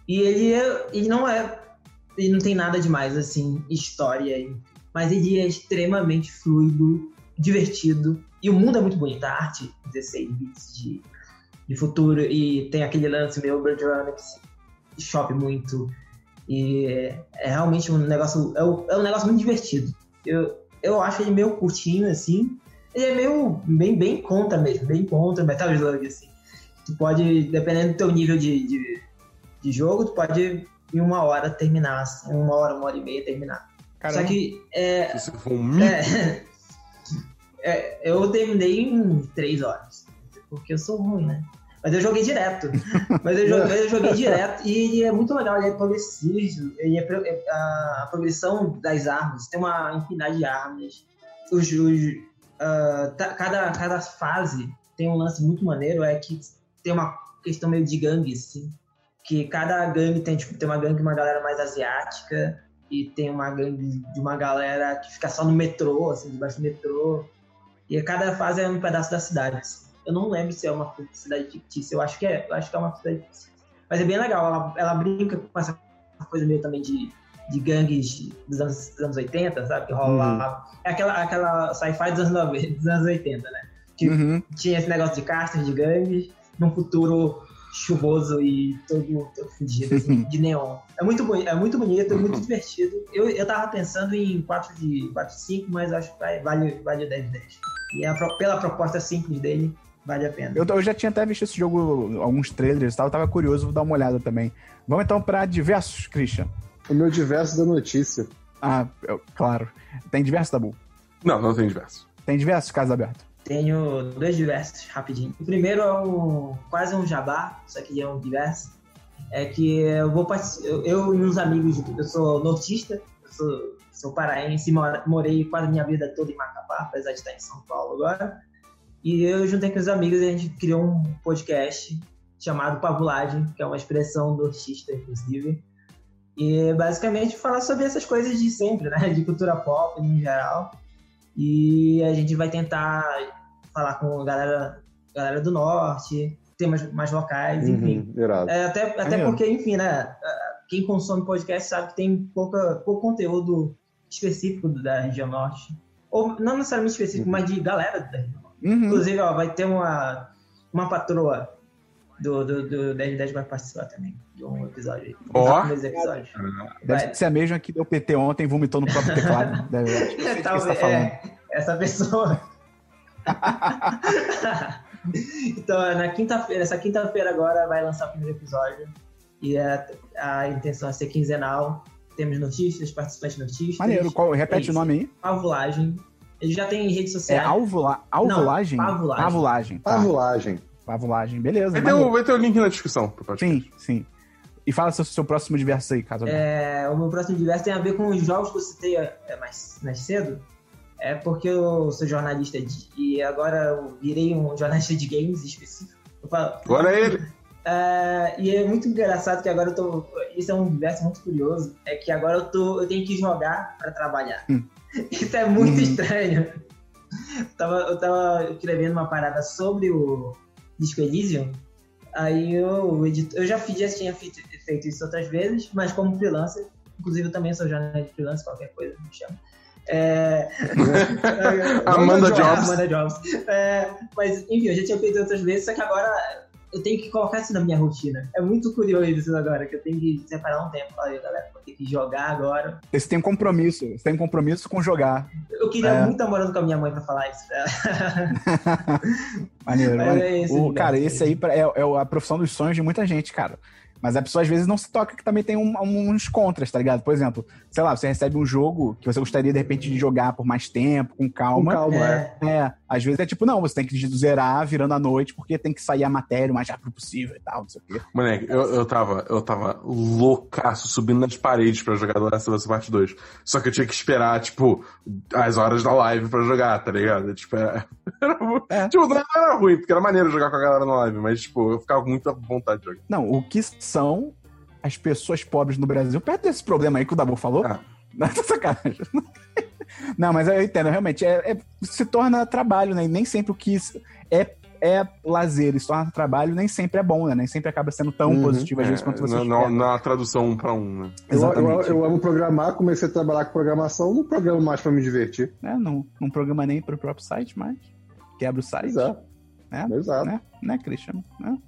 E ele, é, ele não é, ele não tem nada demais, assim, história, mas ele é extremamente fluido, divertido, e o mundo é muito bonito, a arte, 16 bits de de futuro e tem aquele lance meio Blade Runner que se chope muito. E é, é realmente um negócio é, um- é um negócio muito divertido. Eu, eu acho ele meio curtinho assim. Ele é meio bem, bem contra mesmo bem contra Metal Slug assim. Tu pode dependendo do teu nível de, de, de jogo tu pode em uma hora terminar assim, uma hora uma hora e meia terminar. Só que é, Se você for um mito, é, é, eu terminei em três horas. Porque eu sou ruim, né? Mas eu joguei direto. Mas eu joguei, eu joguei direto e é muito legal, ele é progressivo. Ele é, é- a, a progressão das armas, tem uma infinidade de armas. Os, os, ah, tá- cada, cada fase tem um lance muito maneiro, é que tem uma questão meio de gangue, assim. Que cada gangue tem, tipo, tem uma gangue de uma galera mais asiática, e tem uma gangue de uma galera que fica só no metrô, assim, debaixo do metrô. E cada fase é um pedaço da cidade. assim. Eu não lembro se é uma cidade fictícia, eu acho que é, eu acho que é uma cidade fictícia. Mas é bem legal, ela, ela brinca com essa coisa meio também de, de gangues dos anos, dos anos 80, sabe? Que rola lá. É aquela, aquela sci-fi dos anos, 90, dos anos 80, né? Que Uhum. tinha esse negócio de castas, de gangues, num futuro chuvoso e todo, todo fudido, assim, de neon. É muito, é muito bonito, é muito divertido. Eu, eu tava pensando em 4 de 4 de 5, mas acho que vai- vale, vale o 10 de 10. E a pela proposta simples dele, vale a pena. Eu, eu já tinha até visto esse jogo, alguns trailers e tal, eu tava curioso, vou dar uma olhada também. Vamos então pra diversos, Christian. O meu diverso da notícia. Ah, eu- claro. Tem diversos, Dabu? não, não tem diverso. Tem diversos, Casa Aberto? Tenho dois diversos, rapidinho. O primeiro é um, quase um jabá, só que é um diverso. É que eu vou eu, eu e uns amigos, eu sou nortista, eu sou, sou paraense, morei quase a minha vida toda em Macapá, apesar de estar em São Paulo agora. E eu juntei com os amigos e a gente criou um podcast chamado Pavulagem, que é uma expressão nortista, inclusive. E basicamente falar sobre essas coisas de sempre, né? De cultura pop em geral. E a gente vai tentar falar com a galera, galera do norte, temas mais locais, enfim. Uhum. É, até até porque, enfim, né? Quem consome podcast sabe que tem pouca, pouco conteúdo específico da região norte. Ou não necessariamente específico, mas de galera da região norte. Uhum. Inclusive, ó, vai ter uma, uma patroa do, do, do 10 de 10 vai participar também de um episódio. Ó. Episódios. Deve Vai- ser a mesma que deu PT ontem e vomitou no próprio teclado. Deve, acho que eu sei de quem Talvez, tá é, essa pessoa. então, na quinta-feira, essa quinta-feira agora vai lançar o primeiro episódio. E a, a intenção é ser quinzenal. Temos notícias, participantes notícias. Maneiro. Qual, repete isso. o nome aí. Pavulagem. Ele já tem redes É sociais. alvula, alvulagem? pavulagem. Pavulagem. Tá. Pavulagem. Pavulagem. Beleza. Vai ter, o, vai ter o link na descrição pro podcast. Sim, sim. E fala seu, seu próximo diverso aí, caso É, o meu próximo diverso tem a ver com os jogos que eu citei é, mais, mais cedo. É porque eu sou jornalista de- e agora eu virei um jornalista de games específico. Eu falo- Agora é ele. É, e é muito engraçado que agora eu tô. Isso é um diverso muito curioso. É que agora eu tô. Eu tenho que jogar pra trabalhar. Hum. Isso é muito Uhum. estranho. Eu tava, eu tava escrevendo uma parada sobre o Disco Elysium. Aí eu, eu já, fiz, já tinha feito, feito isso outras vezes, mas como freelancer. Inclusive eu também sou jornalista de freelance, qualquer coisa me chama. É... Amanda Jobs. Amanda Jobs. É, mas, enfim, eu já tinha feito outras vezes, só que agora eu tenho que colocar isso na minha rotina. É muito curioso isso agora, que eu tenho que separar um tempo. Olha, galera, vou ter que jogar agora. Você tem um compromisso. Você tem um compromisso com jogar. Eu queria É. muito estar morando com a minha mãe pra falar isso. Maneiro. Mas maneiro. é esse O, cara, esse aí é, é a profissão dos sonhos de muita gente, cara. Mas a pessoa às vezes não se toca que também tem um- uns contras, tá ligado? Por exemplo, sei lá, você recebe um jogo que você gostaria de repente de jogar por mais tempo, com Com calma. calma, é. É, É. Às vezes é tipo, não, você tem que zerar virando a noite, porque tem que sair a matéria o mais rápido possível e tal, não sei o quê. Moleque, eu, eu tava, eu tava loucaço subindo nas paredes pra jogar The Last of Us Part 2. Só que eu tinha que esperar, tipo, as horas da live pra jogar, tá ligado? Tipo, era. era É. Tipo, não era ruim, porque era maneiro jogar com a galera na live, mas, tipo, eu ficava com muita vontade de jogar. Não, o que são as pessoas pobres no Brasil, perto desse problema aí que o Dabu falou. Ah. Tô sacanagem. Não, mas eu entendo, realmente, é, é- se torna trabalho, né? E nem sempre o que isso é, é lazer, e se torna trabalho, nem sempre é bom, né? Nem sempre acaba sendo tão Uhum. positivo, às vezes, quanto você na, espera. na, na tradução um pra um, né? Eu, eu, Exatamente. eu amo programar, comecei a trabalhar com programação, não programo mais pra me divertir. né? Não, não programa nem pro próprio site, mas quebra o site. Exato. É, Exato. Né, né Christian? Né?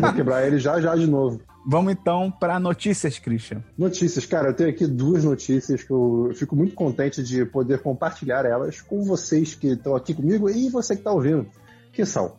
Vou quebrar ele já já de novo. Vamos então para notícias, Christian. Notícias, cara, eu tenho aqui duas notícias que eu fico muito contente de poder compartilhar elas com vocês que estão aqui comigo e você que está ouvindo, que são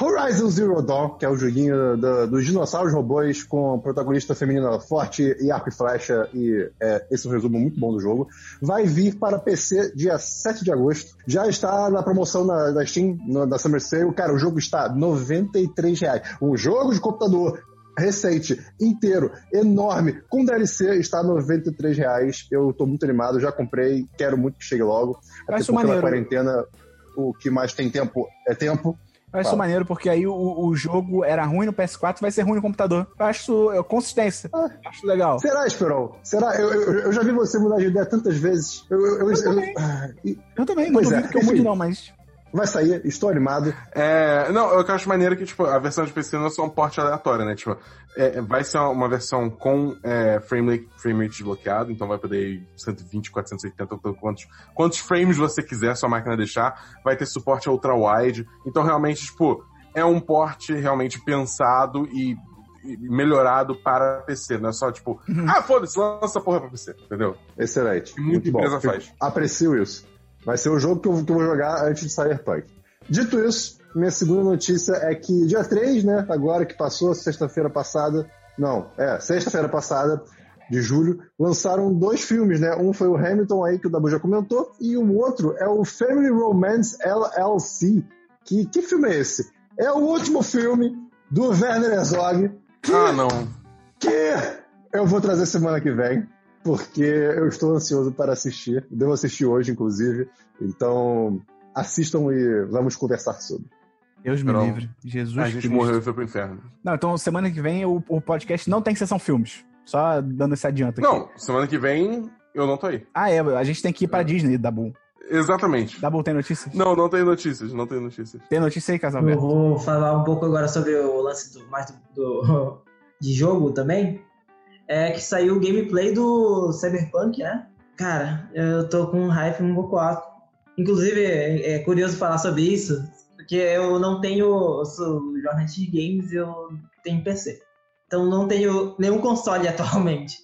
Horizon Zero Dawn, que é o joguinho do- dos dinossauros robôs com protagonista feminina forte e arco e flecha, e é, esse é um resumo muito bom do jogo, vai vir para PC dia 7 de agosto. Já está na promoção na, na Steam, no- da Summer Sale. Cara, o jogo está 93 reais. Um jogo de computador recente, inteiro, enorme, com DLC, está 93 reais. Eu tô muito animado, já comprei, quero muito que chegue logo. Até acho porque na maneiro. quarentena o que mais tem tempo é tempo. Eu acho maneiro porque aí o, o jogo era ruim no PS4, vai ser ruim no computador. Eu acho é, consistência. Ah. Eu acho legal. Será, Esperol? Será? Eu, eu, eu já vi você mudar de ideia tantas vezes. Eu, eu, eu- eu- também. ah, Eu também, não Pois é, que eu mude não, mas... vai sair, estou animado. É, não, eu acho maneiro que, tipo, a versão de PC não é só um porte aleatório, né? Tipo, é, vai ser uma versão com é, frame, rate, frame rate desbloqueado, então vai poder ir 120, 480, tanto quantos, quantos frames você quiser sua máquina deixar. Vai ter suporte ultra-wide. Então, realmente, tipo, é um porte realmente pensado e, melhorado para PC. Não é só, tipo, Uhum. ah, foda-se, lança a porra pra PC, entendeu? Excelente. Muita Muito bom. empresa Fico- faz. Aprecio isso. Vai ser o jogo que eu, que eu vou jogar antes de Cyberpunk. Dito isso, minha segunda notícia é que dia 3, né, agora que passou, sexta-feira passada, não, é, sexta-feira passada, de julho, lançaram dois filmes, né? Um foi o Hamilton aí, que o Dabu já comentou, e o outro é o Family Romance LLC. Que, que filme é esse? É o último filme do Werner Herzog, Ah, não. que eu vou trazer semana que vem, porque eu estou ansioso para assistir. Devo assistir hoje, inclusive. Então, assistam e vamos conversar sobre. Deus me Pronto. livre. Jesus A gente Cristo. morreu e foi pro inferno. Não, então semana que vem o, o podcast não tem sessão filmes. Só dando esse adianto aqui. Não, semana que vem eu não tô aí. Ah, é. A gente tem que ir pra Disney, Dabu. Exatamente. Dabu, tem notícias? Não, não tem notícias, não tem notícias. Tem notícia aí, Eu Casalberto? vou falar um pouco agora sobre o lance do, mais do, do- de jogo também. É que saiu o gameplay do Cyberpunk, né? Cara, eu tô com um hype um pouco alto. Inclusive, é, é curioso falar sobre isso, porque eu não tenho. Eu sou jornalista de games e eu tenho PC. Então não tenho nenhum console atualmente.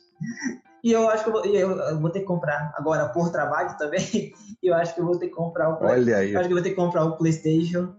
E eu acho que eu vou, eu- vou ter que comprar agora por trabalho também. E eu acho que eu vou ter que comprar o Olha aí. eu acho que eu vou ter que comprar o PlayStation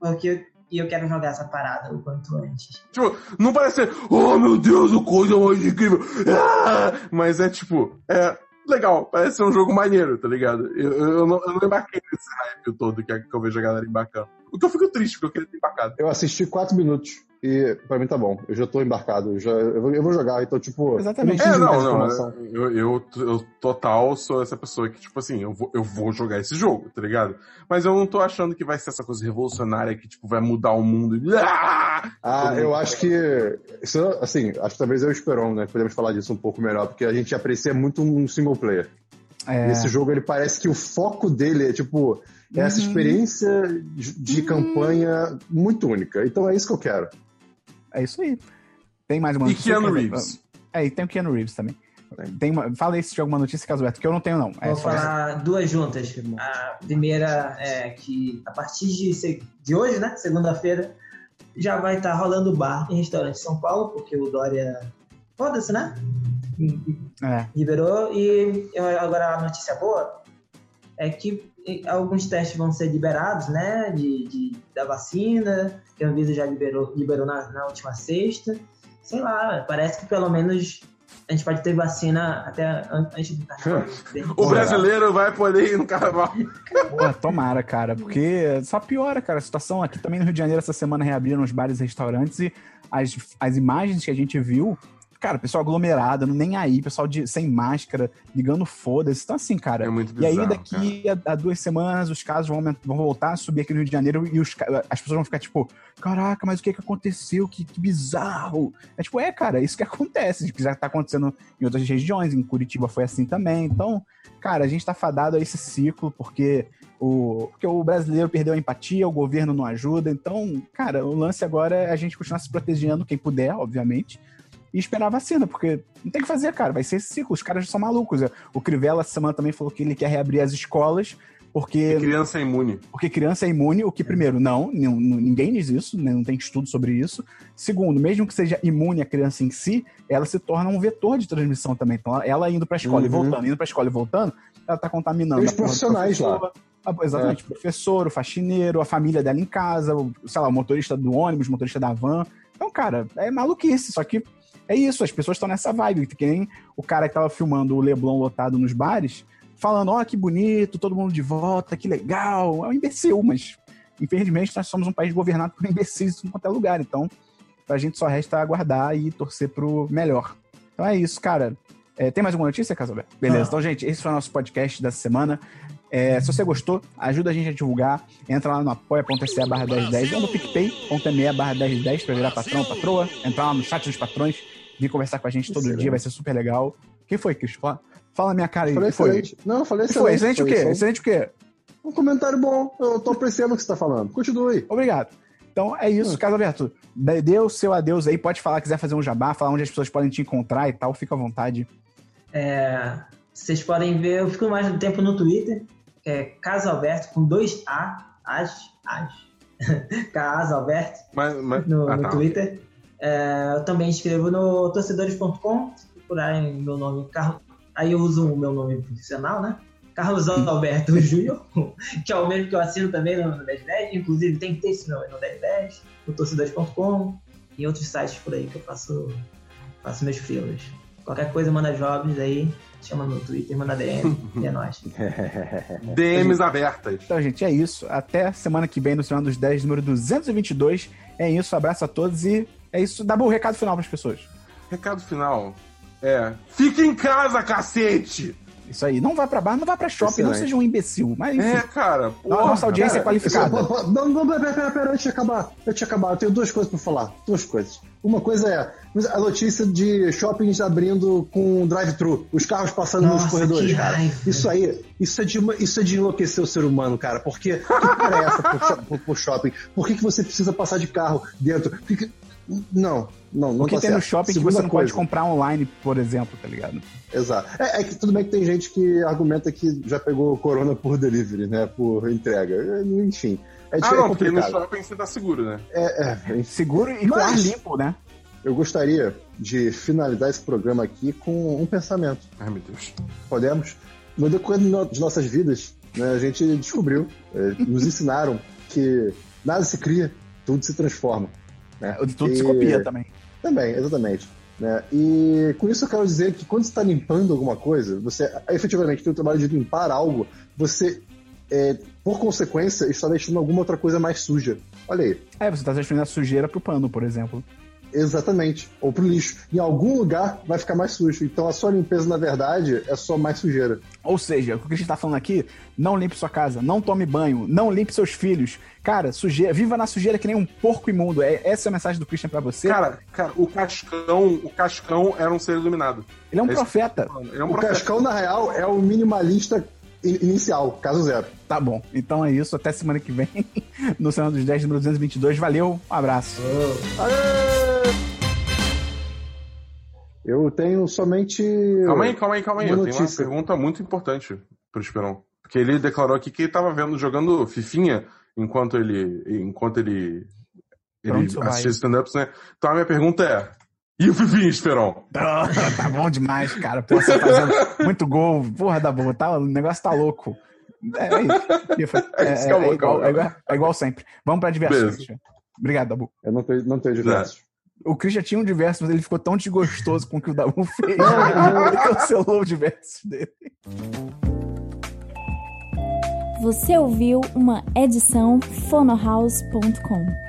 porque e eu quero jogar essa parada o quanto antes. Tipo, não parece ser, oh meu Deus, o coisa mais incrível. Ah! Mas é tipo, é legal, parece ser um jogo maneiro, tá ligado? Eu, eu, não, eu não embarquei nesse hype todo que, que eu vejo a galera embarcando. O que eu fico triste, porque eu queria ter embarcado. Eu assisti quatro minutos e pra mim tá bom. Eu já tô embarcado. Eu, já, eu, vou, eu vou jogar, então, tipo. Exatamente. eu É, não não, informação. Eu, eu, eu total sou essa pessoa que, tipo assim, eu vou, eu vou jogar esse jogo, tá ligado? Mas eu não tô achando que vai ser essa coisa revolucionária que, tipo, vai mudar o mundo. Ah! Ah, eu acho que. Isso, assim, acho que talvez eu e o Esperon, né? Podemos falar disso um pouco melhor, porque a gente aprecia muito um single player. É. Esse jogo, ele parece que o foco dele é, tipo, é essa Uhum. experiência de de campanha muito única. Então é isso que eu quero. É isso aí. Tem mais uma E notícia? Keanu Quer- Reeves. É, e tem o Keanu Reeves também. Tem uma... Fala aí se tiver alguma notícia, Casalberto, que eu não tenho, não. É Vou só- falar duas juntas. A primeira é que a partir de, de hoje, né, segunda-feira, já vai estar rolando bar em restaurante em São Paulo, porque o Dória foda-se, né? É. liberou. E agora a notícia boa é que alguns testes vão ser liberados, né? De, de- da vacina, que a Anvisa já liberou, liberou na, na última sexta. Sei lá, parece que pelo menos a gente pode ter vacina até antes do carnaval. o brasileiro vai poder ir no carnaval. Pô, tomara, cara, porque só piora, cara. A situação aqui também no Rio de Janeiro essa semana reabriram os bares e restaurantes e as, as imagens que a gente viu cara, pessoal aglomerado, nem aí, pessoal de, sem máscara, ligando foda-se. Então, assim, cara. É muito bizarro, e aí, daqui a, a, duas semanas, os casos vão, vão voltar a subir aqui no Rio de Janeiro e os, as pessoas vão ficar tipo: caraca, mas o que que aconteceu? Que, que bizarro. É tipo, é, cara, isso que acontece. Já tá acontecendo em outras regiões, em Curitiba foi assim também. Então, cara, a gente tá fadado a esse ciclo, porque o, porque o brasileiro perdeu a empatia, o governo não ajuda. Então, cara, o lance agora é a gente continuar se protegendo, quem puder, obviamente e esperar a vacina, porque não tem o que fazer, cara. Vai ser esse ciclo. Os caras são malucos. O Crivella essa semana também falou que ele quer reabrir as escolas. Porque. E criança é imune. Porque criança é imune, o que, primeiro, não, ninguém diz isso, né, não tem estudo sobre isso. Segundo, mesmo que seja imune a criança em si, ela se torna um vetor de transmissão também. Então, ela indo para a escola uhum. e voltando, indo para a escola e voltando, ela está contaminando. Tem os profissionais lá. exatamente, é. professor, o faxineiro, a família dela em casa, o, sei lá, o motorista do ônibus, o motorista da van. Então, cara, é maluquice, só que é isso, as pessoas estão nessa vibe, que nem o cara que tava filmando o Leblon lotado nos bares, falando, ó, oh, que bonito, todo mundo de volta, que legal. É um imbecil, mas infelizmente nós somos um país governado por imbecis em qualquer lugar, então a gente só resta aguardar e torcer pro melhor. Então é isso, cara. É, tem mais alguma notícia, Casalberto? Beleza, ah. então, gente, esse foi o nosso podcast dessa semana. É, se você gostou, ajuda a gente a divulgar. Entra lá no apoia.se barra 1010 ou no picpay.me barra 1010 pra virar patrão ou patroa. Entrar lá no chat dos patrões vir conversar com a gente todo excelente. dia, vai ser super legal. Quem foi, Cris? Fala, fala minha cara aí. Falei foi? excelente. Não, falei excelente. Foi? Excelente o quê? Excelente o quê? Um comentário bom. Eu tô apreciando o que você tá falando. Continue. Obrigado. Então é isso, hum. Caso Aberto. Dê o seu adeus aí, pode falar, quiser fazer um jabá, falar onde as pessoas podem te encontrar e tal, fica à vontade. É, vocês podem ver, eu fico mais tempo no Twitter, é Caso Alberto com dois A, As, As, Caso Alberto, mas, mas... no, ah, no tá. Twitter. É, eu também escrevo no torcedores.com, se procurarem meu nome, Carlos. Aí eu uso o meu nome profissional, né? Carlos Alberto Júnior, que é o mesmo que eu assino também no, no 1010. Inclusive tem texto no, no 1010, no torcedores.com e outros sites por aí que eu faço, faço meus frilos. Qualquer coisa, manda jobs aí, chama no Twitter, manda DM, e é nóis. DMs abertas. Então, gente, é isso. Até semana que vem, no Semana dos 10, número 222. É isso, abraço a todos e é isso. Dá bom recado final para as pessoas. Recado final é: fique em casa, cacete! Isso aí. Não vá pra bar, não vá pra shopping, Excelente. não seja um imbecil. Mas, enfim, é, cara. Porra, a nossa audiência cara, é qualificada. Não, não, pera, pera, pera, antes de acabar. Antes de acabar, eu tenho duas coisas pra falar. Duas coisas. Uma coisa é a notícia de shoppings abrindo com drive-thru, os carros passando nossa, nos corredores, cara. Isso aí, isso é, de, isso é de enlouquecer o ser humano, cara. Porque que cara é essa pro, pro, pro shopping? Por que, que você precisa passar de carro dentro? Porque, não, não, não Porque tá tem certo. no shopping Segunda que você não coisa. pode comprar online, por exemplo, tá ligado? Exato. É, é, que tudo bem que tem gente que argumenta que já pegou corona por delivery, né? Por entrega. Enfim. É, ah, não, porque no shopping você tá seguro, né? É, é seguro e Mas, com ar limpo, né? Eu gostaria de finalizar esse programa aqui com um pensamento. Ai, meu Deus. Podemos? No decorrer de nossas vidas, né, a gente descobriu, é, nos ensinaram que nada se cria, tudo se transforma. Né? Tudo e... se copia também. Também, exatamente. Né? E com isso eu quero dizer que quando você está limpando alguma coisa, você efetivamente tem o trabalho de limpar algo, você, é, por consequência, está deixando alguma outra coisa mais suja. Olha aí. É, você está transferindo a sujeira pro pano, por exemplo. Exatamente. Ou pro lixo. Em algum lugar vai ficar mais sujo. Então a sua limpeza, na verdade, é só mais sujeira. Ou seja, o que a gente tá falando aqui, não limpe sua casa, não tome banho, não limpe seus filhos. Cara, sujeira, viva na sujeira que nem um porco imundo. É, essa é a mensagem do Christian para você. Cara, cara, o Cascão, o Cascão era um ser iluminado. Ele é um é profeta. Ele é um o profeta. Cascão, na real, é o minimalista inicial, caso zero. Tá bom. Então é isso. Até semana que vem, no Senado dos 10, número 222. Valeu, um abraço. Oh. Eu tenho somente. Calma aí, calma aí, calma aí. Eu tenho uma pergunta muito importante pro Esperon. Porque ele declarou aqui que ele tava vendo, jogando Fifinha enquanto ele. enquanto ele. Ele assistia stand-ups, né? Então a minha pergunta é: e o Fifinha, Esperon? tá bom demais, cara. Pô, você fazendo muito gol. Porra da boa, tá, o negócio tá louco. É, é isso. É, é, igual, é, igual, é igual sempre. Vamos pra diversos. Obrigado, Dabu. Eu não tenho, não tenho diversos. O Chris já tinha um diverso, mas ele ficou tão desgostoso com o que o Dabu fez. ele cancelou o diverso dele. Você ouviu uma edição fonohouse.com.